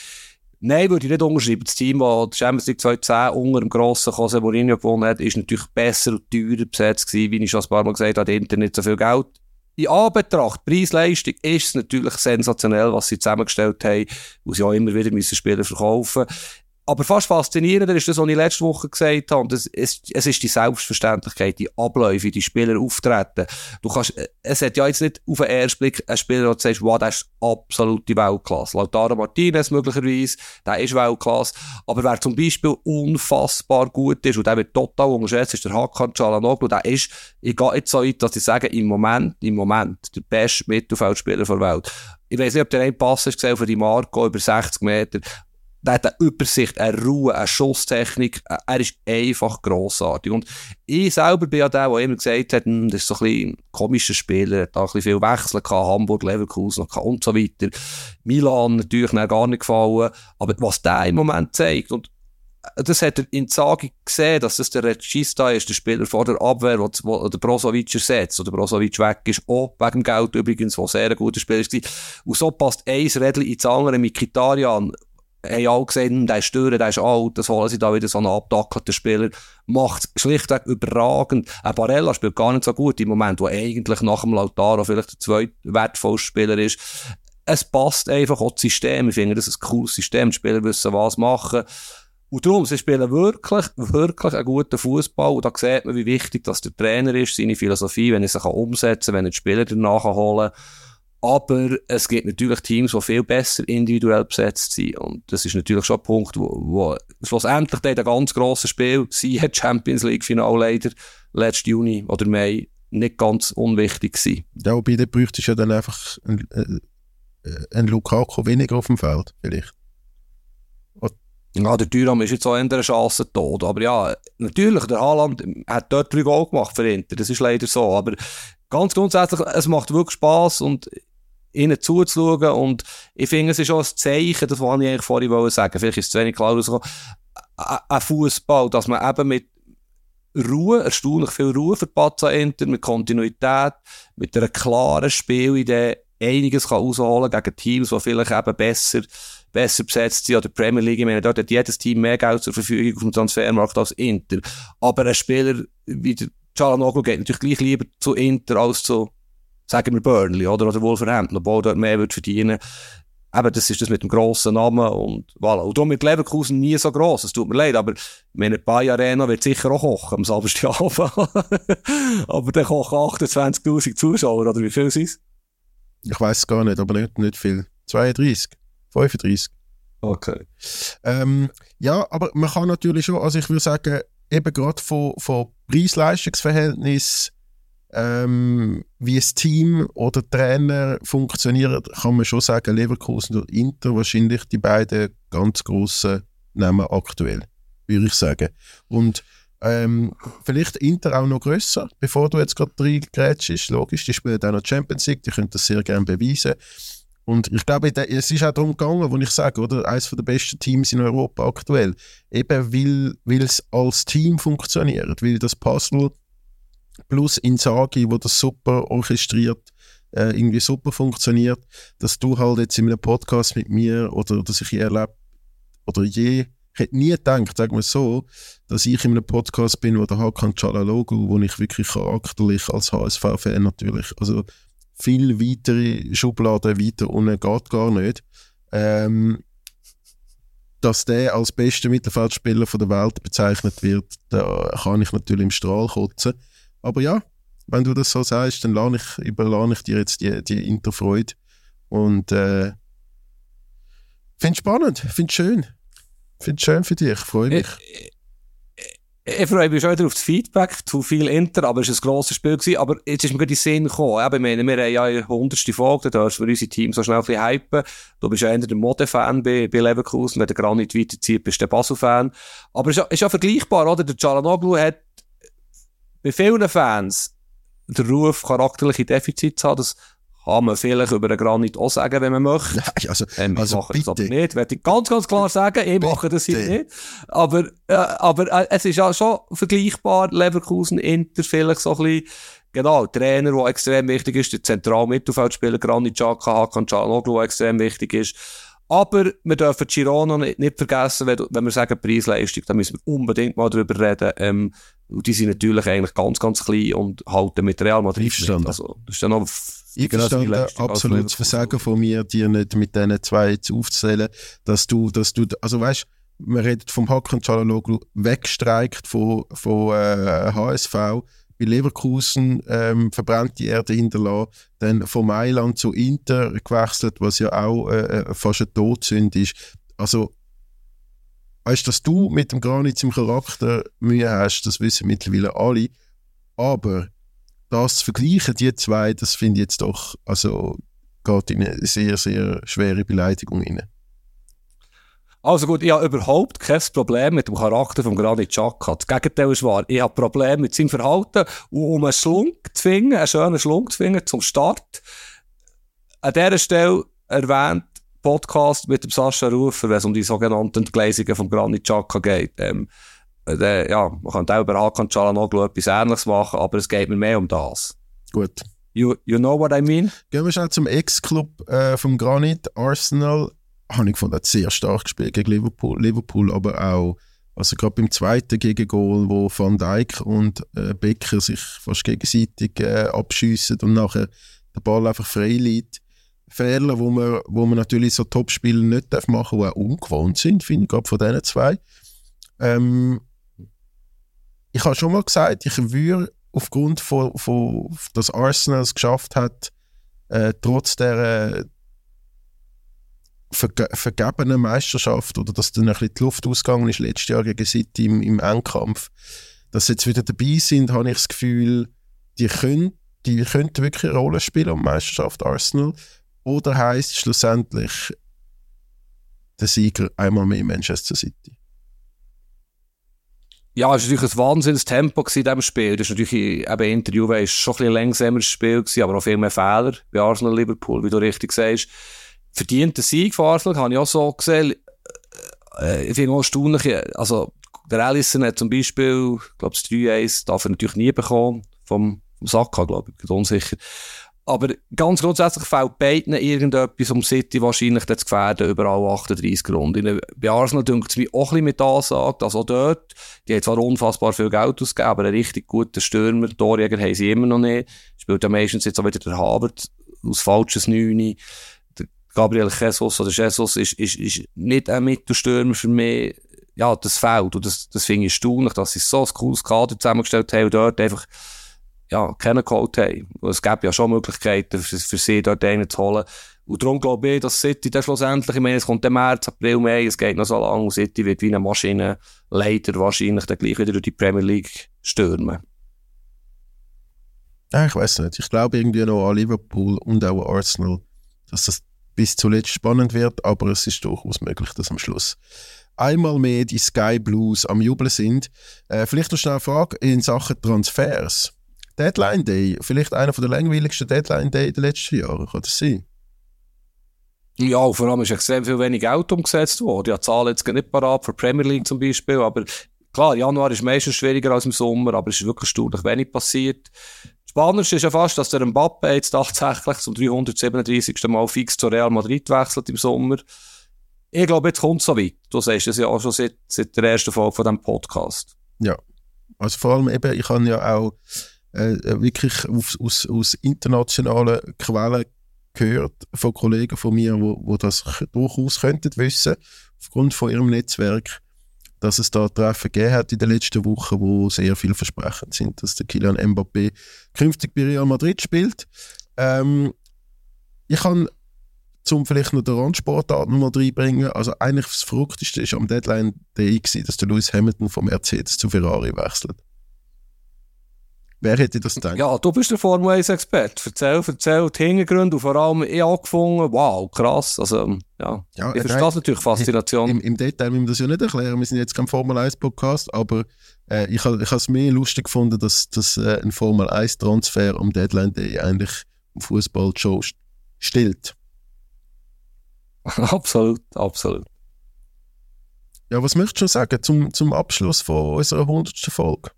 Nein, würde ich nicht unterschreiben. Das Team, das die Champions League 2010 unter dem grossen Jose Mourinho gewonnen hat, ist natürlich besser und teurer besetzt gewesen, wie ich schon ein paar Mal gesagt habe, hat Inter nicht so viel Geld. In Anbetracht, Preis-Leistung, ist es natürlich sensationell, was sie zusammengestellt haben, wo sie auch immer wieder müssen Spieler verkaufen aber fast faszinierender ist das, was ich letzte Woche gesagt habe. Und es, es, ist die Selbstverständlichkeit, die Abläufe, die Spieler auftreten. Du kannst, es hat ja jetzt nicht auf den ersten Blick einen Spieler, wo du sagst, wow, der ist absolute Weltklasse. Lautaro Martinez möglicherweise, der ist Weltklasse. Aber wer zum Beispiel unfassbar gut ist, und der wird total unterschätzt, ist der Hakan Çalhanoğlu. Der ist, ich gehe jetzt so weit, dass ich sage, im Moment, im Moment, der beste Mittelfeldspieler der Welt. Ich weiß nicht, ob der einen Pass hast gesehen für die Marco über 60 Meter der hat eine Übersicht, eine Ruhe, eine Schusstechnik. Er ist einfach grossartig. Und ich selber bin ja der, der immer gesagt hat, hm, das ist so ein bisschen komischer Spieler, hat da ein bisschen viel Wechsel gehabt, Hamburg, Leverkusen und so weiter. Milan natürlich gar nicht gefallen. Aber was der im Moment zeigt, und das hat er in Sagi gesehen, dass das der Regista ist, der Spieler vor der Abwehr, wo, wo der Brozovic ersetzt, oder Brozovic weg ist, auch wegen dem Geld übrigens, wo sehr ein guter Spieler war. Und so passt ein Rädchen ins andere mit Kitarian, haben alle gesehen, der ist stören, der ist alt, das holen sie da wieder so einen abdackelten Spieler. Macht schlichtweg überragend. Ein Barella spielt gar nicht so gut im Moment, wo eigentlich nach dem Lautaro vielleicht der zweitwertvollste Spieler ist. Es passt einfach auch das System. Ich finde, das ist ein cooles System. Die Spieler wissen, was machen. Und darum, sie spielen wirklich, wirklich einen guten Fußball. Und da sieht man, wie wichtig das der Trainer ist, seine Philosophie, wenn er sich umsetzen kann, wenn er die Spieler danach holen kann. Aber es gibt natürlich Teams, die viel besser individuell besetzt sind. Und das ist natürlich schon ein Punkt, wo, wo schlussendlich dann ein ganz grosses Spiel, sie hat Champions League Final leider letzten Juni oder Mai nicht ganz unwichtig gewesen. Ja, wobei, da bräuchte ja dann einfach ein, äh, ein Lukaku weniger auf dem Feld, vielleicht. Ja, der Thuram ist jetzt auch in der Chance tot. Aber ja, natürlich, der Haaland hat dort drei Goal gemacht für Inter. Das ist leider so. Aber ganz grundsätzlich, es macht wirklich Spass und ihnen zuzuschauen. Und ich finde, es ist auch ein Zeichen, das wollte ich eigentlich vorhin sagen. Vielleicht ist es zu wenig klar rausgekommen. Ein Fußball, dass man eben mit Ruhe, erstaunlich viel Ruhe für Pazza Inter, mit Kontinuität, mit einer klaren Spielidee einiges kann rausholen gegen Teams, die vielleicht eben besser, besser besetzt sind. Oder Premier League, ich meine, dort hat jedes Team mehr Geld zur Verfügung auf dem Transfermarkt als Inter. Aber ein Spieler wie der Çalhanoğlu geht natürlich gleich lieber zu Inter als zu sagen wir Burnley oder, oder Wolverhampton, obwohl dort mehr wird verdienen. Eben, das ist das mit dem grossen Namen und voilà. Und darum mit Leverkusen nie so gross, es tut mir leid, aber meine Bay Arena wird sicher auch kochen am Samstagabend. aber dann kochen 28'000 Zuschauer, oder wie viel sind es? Ich weiß es gar nicht, aber nicht, nicht viel. 32, 35. Okay. Ähm, ja, aber man kann natürlich schon, also ich würde sagen, eben gerade von, von Preis-Leistungs-Verhältnis ähm, wie das Team oder Trainer funktioniert, kann man schon sagen, Leverkusen und Inter wahrscheinlich die beiden ganz grossen Namen aktuell, würde ich sagen. Und ähm, vielleicht Inter auch noch grösser, bevor du jetzt gerade ist logisch, die spielen auch noch Champions League, die können das sehr gerne beweisen. Und ich glaube, es ist auch darum gegangen, wo ich sage, oder, eines der besten Teams in Europa aktuell, eben weil, es als Team funktioniert, weil das Puzzle plus Insagi, wo das super orchestriert, äh, irgendwie super funktioniert, dass du halt jetzt in einem Podcast mit mir oder dass ich je erlebt oder je, ich hätte nie gedacht, sagen wir so, dass ich in einem Podcast bin, wo der Hakan Çalhanoğlu, wo ich wirklich charakterlich als HSV-Fan natürlich, also viel weitere Schubladen weiter unten geht gar nicht. Ähm, dass der als bester Mittelfeldspieler der Welt bezeichnet wird, da kann ich natürlich im Strahl kotzen. Aber ja, wenn du das so sagst, dann lade ich, überlade ich dir jetzt die, die Interfreude. Und äh, finde spannend, finde schön. Finde schön für dich, freue mich. Ich, ich, ich freue mich schon wieder auf das Feedback, zu viel Inter, aber es war ein grosses Spiel. Gewesen, aber jetzt ist mir gerade in den Sinn gekommen. Eben, wir, haben ja eine hundertste Folge, da dürfen wir unser Team so schnell ein bisschen hypen. Du bist ja eher der Mode-Fan bei, bei Leverkusen, wenn der Granit weiterzieht, bist du der Basel-Fan. Aber es ist, ja, ist ja vergleichbar, oder? Der Cialanoglu hat bei vielen Fans den Ruf, charakterliche Defizite zu haben. Das kann man vielleicht über den Granit auch sagen, wenn man möchte. Nein, also, Ähm, also mache das bitte. aber nicht, werde ich ganz, ganz klar sagen, ich mache das hier Bitte. nicht. Aber, äh, aber äh, es ist ja schon vergleichbar, Leverkusen, Inter, vielleicht so ein bisschen, genau, Trainer, der extrem wichtig ist, der zentrale Mittelfeldspieler Granit Xhaka, Hakan Çalhanoğlu, der extrem wichtig ist. Aber wir dürfen Girona nicht, nicht vergessen, wenn, wenn wir sagen Preis-Leistung, da müssen wir unbedingt mal drüber reden. Ähm, und die sind natürlich eigentlich ganz, ganz klein und halten mit Real Madrid mit. Also, das ist ja noch f- Einverstanden, Leistung als absolutes. Versagen von mir, dir nicht mit diesen zwei jetzt aufzuzählen, dass du, dass du, also weißt, man redet vom Hakan Çalhanoğlu weggestreikt von, von äh, HSV, bei Leverkusen ähm, verbrannt die Erde hinterlassen, dann von Mailand zu Inter gewechselt, was ja auch äh, äh, fast ein Todsünde ist. Also, weißt, dass du mit dem Granit im Charakter Mühe hast, das wissen mittlerweile alle, aber das zu vergleichen, die zwei, das finde ich jetzt doch, also geht in eine sehr, sehr schwere Beleidigung rein. Also gut, ich habe überhaupt kein Problem mit dem Charakter von Granit Xhaka. Das Gegenteil ist wahr. Ich habe Probleme mit seinem Verhalten und um einen Schlunk zu finden, einen schönen Schlunk zu finden zum Start. An dieser Stelle erwähnt Podcast mit dem Sascha Rufer, wenn es um die sogenannten Entgleisungen von Granit Xhaka geht. Ähm, äh, ja, man könnte auch über Hakan Çalhanoğlu etwas Ähnliches machen, aber es geht mir mehr um das. Gut. You, you know what I mean? Gehen wir schnell zum Ex-Club äh, vom Granit, Arsenal. Habe ich gefunden, hat sehr stark gespielt gegen Liverpool, Liverpool aber auch, also gerade beim zweiten Gegengol, wo Van Dijk und äh, Becker sich fast gegenseitig äh, abschiessen und nachher der Ball einfach frei liegt. Fehler, wo man, wo man natürlich so Topspieler nicht machen darf, die auch ungewohnt sind, finde ich, gerade von diesen zwei. Ähm, ich habe schon mal gesagt, ich würde aufgrund von, von dass Arsenal es geschafft hat, äh, trotz der verge vergebenen Meisterschaft oder dass dann ein bisschen die Luft ausgegangen ist letztes Jahr gegen City im, im Endkampf, dass sie jetzt wieder dabei sind, habe ich das Gefühl, die können, die könnten wirklich eine Rolle spielen um Meisterschaft Arsenal. Oder heißt schlussendlich der Sieger einmal mehr Manchester City? Ja, es war natürlich ein Wahnsinns-Tempo gewesen in diesem Spiel. Das ist natürlich, eben Interview war schon ein bisschen langsameres Spiel gewesen, aber auch viel mehr Fehler bei Arsenal-Liverpool, wie du richtig sagst. Verdienter Sieg von Arsenal, habe ich auch so gesehen. Äh, ich finde auch erstaunlich, also, der Allison hat zum Beispiel, ich glaube, das 3-1 darf er natürlich nie bekommen, vom, vom Saka, glaube ich, bin unsicher. Aber ganz grundsätzlich fällt beiden irgendetwas, um City wahrscheinlich zu gefährden, über alle 38 Runden. Bei Arsenal dünkt es mich auch ein bisschen mit Ansage, dass auch dort, die haben zwar unfassbar viel Geld ausgegeben, aber einen richtig guten Stürmer, Torjäger haben sie immer noch nicht. Spielt ja meistens jetzt auch wieder der Habert aus falsches Neuni. Der Gabriel Jesus oder Jesus ist, ist, ist nicht ein Mittelstürmer für mich. Ja, das fehlt. Und das, das finde ich erstaunlich, dass sie so ein cooles Kader zusammengestellt haben und dort einfach ja, kennen geholt haben. Es gäbe ja schon Möglichkeiten für, für sie dort einen zu holen. Und darum glaube ich, dass City dann schlussendlich, ich meine, es kommt der März, April, Mai, es geht noch so lange und City wird wie eine Maschine leider wahrscheinlich dann gleich wieder durch die Premier League stürmen. Ich weiß nicht. Ich glaube irgendwie noch an Liverpool und auch an Arsenal, dass das bis zuletzt spannend wird, aber es ist durchaus möglich, dass am Schluss einmal mehr die Sky Blues am Jubeln sind. Äh, vielleicht noch schnell eine Frage in Sachen Transfers. Deadline Day, vielleicht einer der langweiligsten Deadline Day der letzten Jahre, kann das sein? Ja, vor allem ist extrem viel wenig Geld umgesetzt worden. Ja, die Zahlen jetzt nicht parat für Premier League zum Beispiel, aber klar, Januar ist meistens schwieriger als im Sommer, aber es ist wirklich erstaunlich wenig passiert. Spannend ist ja fast, dass der Mbappe jetzt tatsächlich zum 337. Mal fix zu Real Madrid wechselt im Sommer. Ich glaube, jetzt kommt es so weit. Du sagst es ja auch schon seit, seit der ersten Folge von diesem Podcast. Ja. Also vor allem eben, ich habe ja auch äh, wirklich aus, aus, aus internationalen Quellen gehört von Kollegen von mir, wo, wo das durchaus könnten wissen, aufgrund von ihrem Netzwerk, dass es da Treffen gegeben hat in den letzten Wochen, wo sehr vielversprechend sind, dass der Kylian Mbappé künftig bei Real Madrid spielt. Ähm, ich kann zum vielleicht noch den Randsportart noch reinbringen. Also eigentlich das Verrückteste ist am Deadline Day gewesen, dass der Lewis Hamilton vom Mercedes zu Ferrari wechselt. Wer hätte das gedacht? Ja, du bist der Formel 1-Experte. Erzähl, erzähl die Hintergründe und vor allem ich angefangen. Wow, krass. Also, ja. Ja, ich nein, verstehe natürlich Faszination. Im, Im Detail müssen wir das ja nicht erklären. Wir sind jetzt kein Formel 1 Podcast, aber äh, ich habe es mehr lustig gefunden, dass, dass äh, ein Formel 1 Transfer am Deadline Day eigentlich im Fußball schon st- stillt. absolut, absolut. Ja, was möchtest du sagen zum, zum Abschluss von unserer 100. Folge?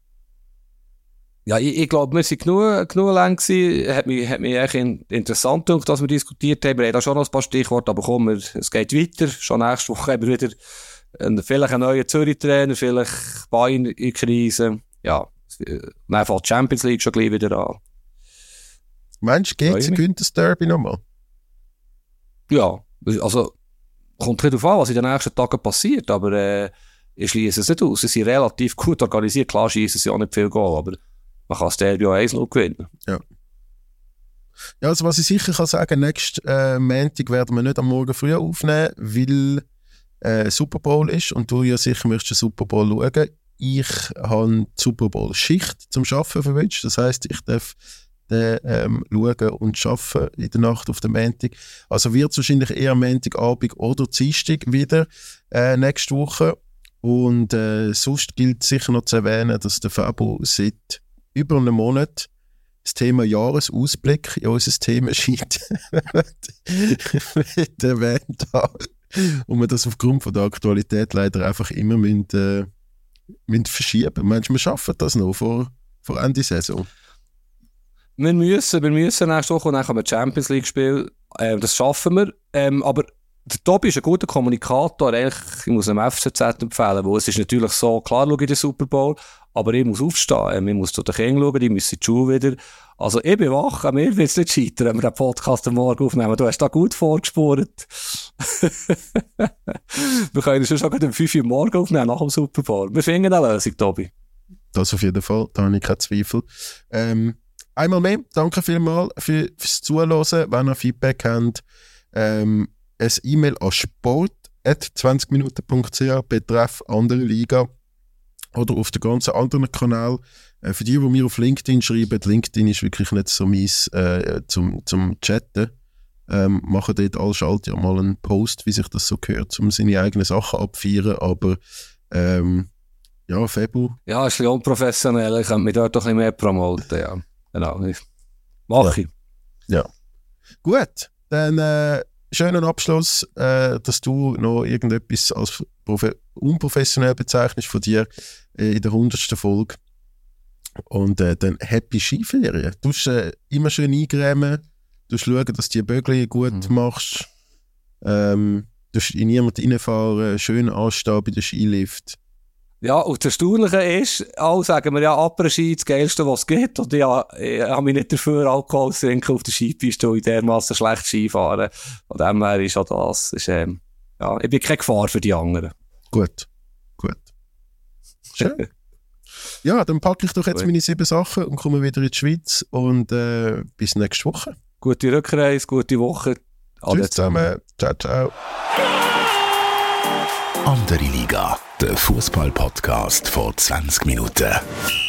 Ja, ich, ich glaube, wir sind genug, genug lang gewesen. Hat mich, hat mich echt in, interessant gedacht, dass wir diskutiert haben. Wir haben da schon noch ein paar Stichworte, aber komm, wir, es geht weiter. Schon nächste Woche haben wir wieder einen, vielleicht einen neuen Zürich-Trainer, vielleicht Bayern in Krise. Ja, dann fängt die Champions League schon gleich wieder an. Meinst du, Freu geht sie mich. gewinnt das Derby nochmal? Ja, also, kommt nicht darauf an, was in den nächsten Tagen passiert, aber äh, ich schließe es nicht aus. Sie sind relativ gut organisiert. Klar schießen sie auch nicht viel Goal, aber man kann das Derby auch 1-0 gewinnen. Ja, also was ich sicher kann sagen, nächsten äh, Montag werden wir nicht am Morgen früh aufnehmen, weil äh, Super Bowl ist und du ja sicher möchtest den Super Bowl schauen. Ich habe Super Bowl Schicht zum Arbeiten verwünscht. Das heißt, ich darf den ähm, schauen und arbeiten in der Nacht auf den Montag. Also wird es wahrscheinlich eher Montagabend oder Dienstag wieder äh, nächste Woche. Und äh, sonst gilt sicher noch zu erwähnen, dass der Fabo seit über einem Monat das Thema Jahresausblick in unser Themensheet mit erwähnt haben. Und wir das aufgrund von der Aktualität leider einfach immer müssen, äh, müssen verschieben. Meinst du, wir schaffen das noch vor, vor Ende Saison? Wir müssen, wir müssen nächste Woche und dann können wir Champions League spielen. Ähm, das schaffen wir. Ähm, aber der Tobi ist ein guter Kommunikator. Eigentlich, ich muss ihm FCZ empfehlen, weil es ist natürlich so, klar schaue ich den Super Bowl, aber ich muss aufstehen. Ich muss zu den Kindern schauen, die müssen in die Schule wieder. Also ich bin wach, mir wird es nicht scheitern, wenn wir den Podcast am Morgen aufnehmen. Du hast da gut vorgespurt. wir können schon schon um 5 Uhr morgen aufnehmen, nach dem Super Bowl. Wir finden eine Lösung, Tobi. Das auf jeden Fall, da habe ich keinen Zweifel. Ähm, einmal mehr, danke vielmals für, fürs Zuhören. Wenn ihr Feedback habt, ähm, ein E-Mail an sport.20minuten.ch betreff andere Liga oder auf den ganzen anderen Kanal. Äh, für die, die mir auf LinkedIn schreiben, LinkedIn ist wirklich nicht so meins äh, zum, zum Chatten. Ähm, machen dort alle Schalter mal einen Post, wie sich das so gehört, um seine eigenen Sachen abfeiern, aber ähm, ja, Febu, Ja, ist ein bisschen unprofessionell. Ich könnte mich dort doch ein bisschen mehr promoten, ja. Genau. Ich- Mach ich. Gut, dann äh, schönen Abschluss, äh, dass du noch irgendetwas als profe unprofessionell bezeichnest von dir in der 100. Folge. Und äh, dann happy Skiferien. Du musst äh, immer schön eingrämen, du musst schauen, dass du die Bögli gut machst. Ähm, du musst in niemanden reinfahren, schön anstehen bei der Skilift. Ja, und das Erstaunliche ist, alle sagen mir ja, Après-Ski das Geilste, was es gibt. Und ja, ich habe mich nicht dafür Alkohol zu trinken auf der Skipiste, weil ich dermassen schlecht Skifahren. Von dem her ist auch das, ist, ähm, ja, ich bin keine Gefahr für die anderen. Gut. Schön. ja, dann packe ich doch jetzt meine sieben Sachen und komme wieder in die Schweiz und äh, bis nächste Woche. Gute Rückreise, gute Woche. Ade Tschüss zusammen. Ciao, ciao. Andere Liga, der Fußball-Podcast vor 20 Minuten.